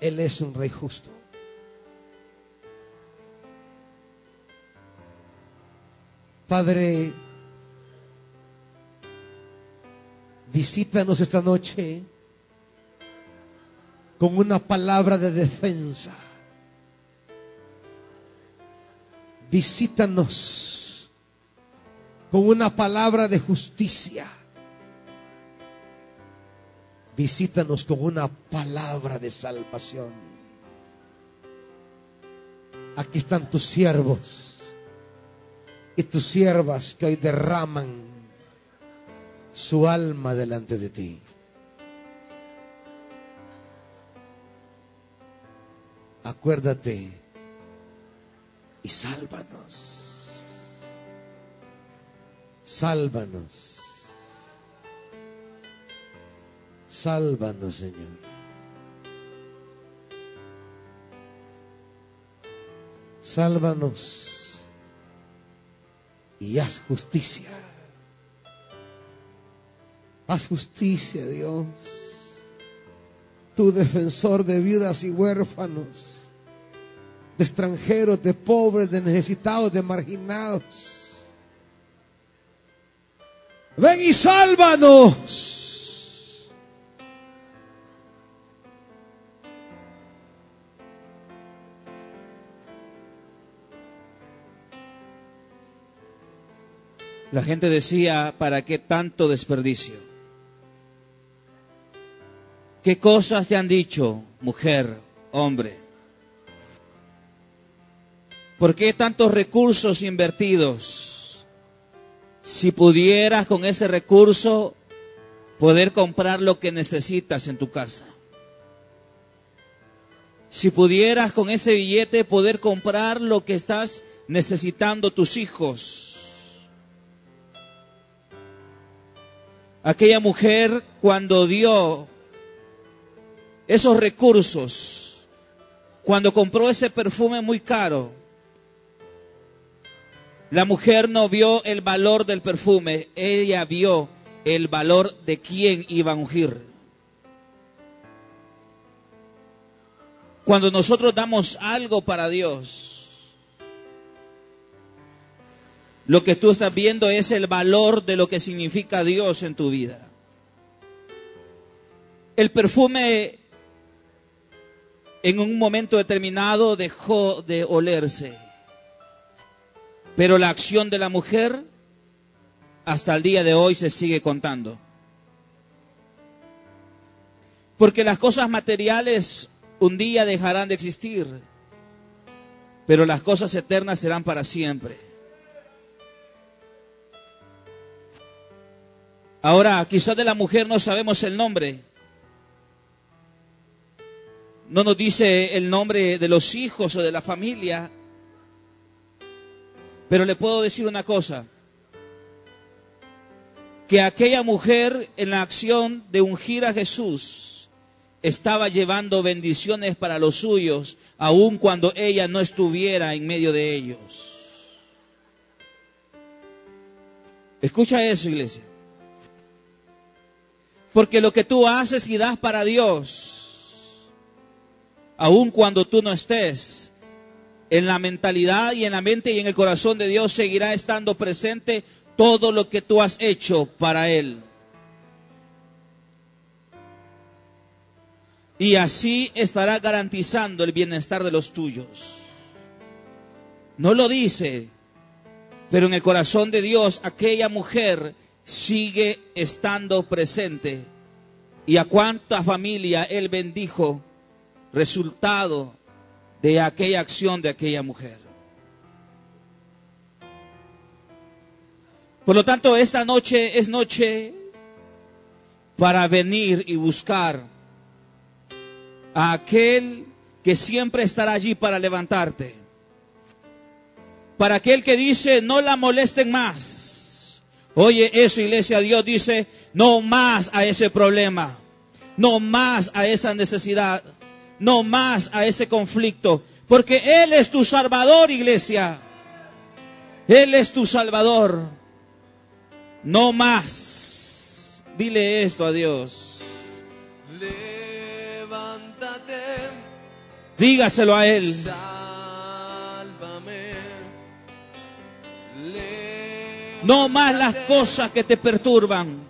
Él es un rey justo. Padre, visítanos esta noche con una palabra de defensa. Visítanos con una palabra de justicia. Visítanos con una palabra de salvación. Aquí están tus siervos y tus siervas que hoy derraman su alma delante de ti. Acuérdate y sálvanos. Sálvanos. Sálvanos, Señor. Sálvanos y haz justicia. Haz justicia, Dios. Tu defensor de viudas y huérfanos, de extranjeros, de pobres, de necesitados, de marginados. Ven y sálvanos. La gente decía, ¿para qué tanto desperdicio? ¿Qué cosas te han dicho, mujer, hombre? ¿Por qué tantos recursos invertidos? Si pudieras con ese recurso poder comprar lo que necesitas en tu casa. Si pudieras con ese billete poder comprar lo que estás necesitando tus hijos Aquella mujer cuando dio esos recursos, cuando compró ese perfume muy caro, la mujer no vio el valor del perfume, ella vio el valor de quién iba a ungir. Cuando nosotros damos algo para Dios, Lo que tú estás viendo es el valor de lo que significa Dios en tu vida. El perfume en un momento determinado dejó de olerse. Pero la acción de la mujer hasta el día de hoy se sigue contando. Porque las cosas materiales un día dejarán de existir, pero las cosas eternas serán para siempre. Ahora, quizás de la mujer no sabemos el nombre. No nos dice el nombre de los hijos o de la familia. Pero le puedo decir una cosa. Que aquella mujer en la acción de ungir a Jesús estaba llevando bendiciones para los suyos, aun cuando ella no estuviera en medio de ellos. Escucha eso, iglesia. Porque lo que tú haces y das para Dios, aun cuando tú no estés, en la mentalidad y en la mente y en el corazón de Dios seguirá estando presente todo lo que tú has hecho para Él. Y así estará garantizando el bienestar de los tuyos. No lo dice, pero en el corazón de Dios aquella mujer sigue estando presente. ¿Y a cuánta familia Él bendijo? Resultado de aquella acción de aquella mujer. Por lo tanto, esta noche es noche para venir y buscar a aquel que siempre estará allí para levantarte. Para aquel que dice, no la molesten más. Oye, eso, iglesia, Dios dice, no más a ese problema, no más a esa necesidad no más a ese conflicto, porque Él es tu Salvador, iglesia. Él es tu Salvador. No más. Dile esto a Dios. Levántate. Dígaselo a Él. No más las cosas que te perturban.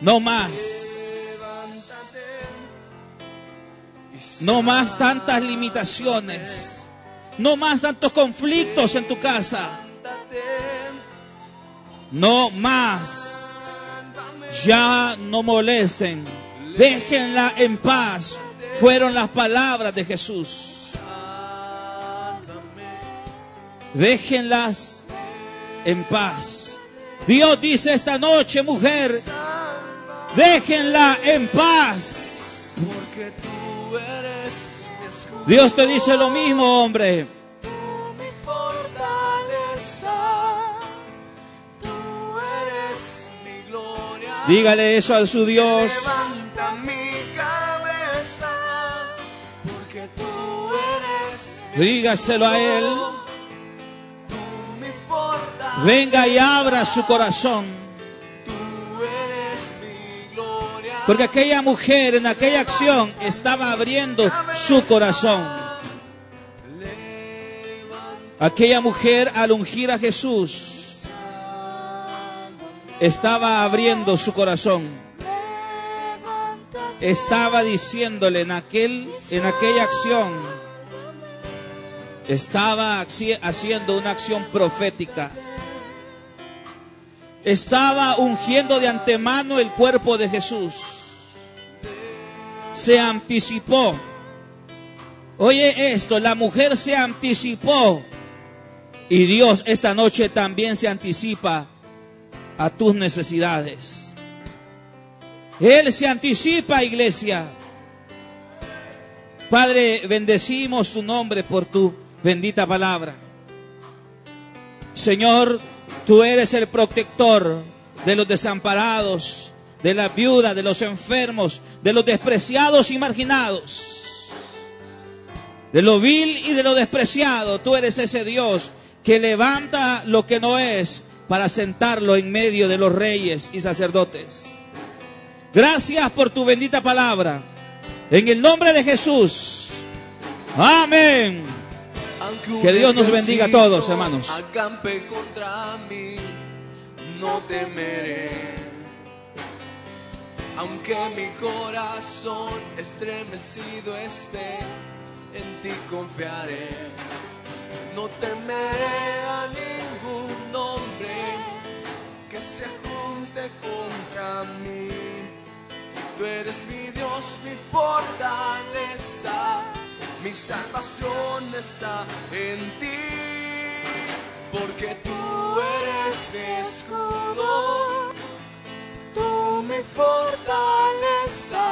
No más. No más tantas limitaciones. No más tantos conflictos en tu casa. No más. Ya no molesten. Déjenla en paz. Fueron las palabras de Jesús. Déjenlas en paz. Dios dice esta noche, mujer, déjenla en paz. Porque Dios te dice lo mismo, hombre. Dígale eso a su Dios. Dígaselo a Él. Venga y abra su corazón. Porque aquella mujer en aquella acción estaba abriendo su corazón. Aquella mujer al ungir a Jesús estaba abriendo su corazón. Estaba diciéndole en aquel en aquella acción estaba haciendo una acción profética estaba ungiendo de antemano el cuerpo de Jesús. Se anticipó. Oye esto, la mujer se anticipó. Y Dios esta noche también se anticipa a tus necesidades. Él se anticipa, iglesia. Padre, bendecimos tu nombre por tu bendita palabra. Señor, Tú eres el protector de los desamparados, de la viuda, de los enfermos, de los despreciados y marginados. De lo vil y de lo despreciado. Tú eres ese Dios que levanta lo que no es para sentarlo en medio de los reyes y sacerdotes. Gracias por tu bendita palabra. En el nombre de Jesús. Amén. Que Dios nos bendiga a todos, hermanos. Acampe contra mí, no temeré. Aunque mi corazón estremecido esté, en ti confiaré. No temeré a ningún hombre que se junte contra mí. Tú eres mi Dios, mi fortaleza mi salvación está en ti, porque tú eres mi escudo, tú mi fortaleza.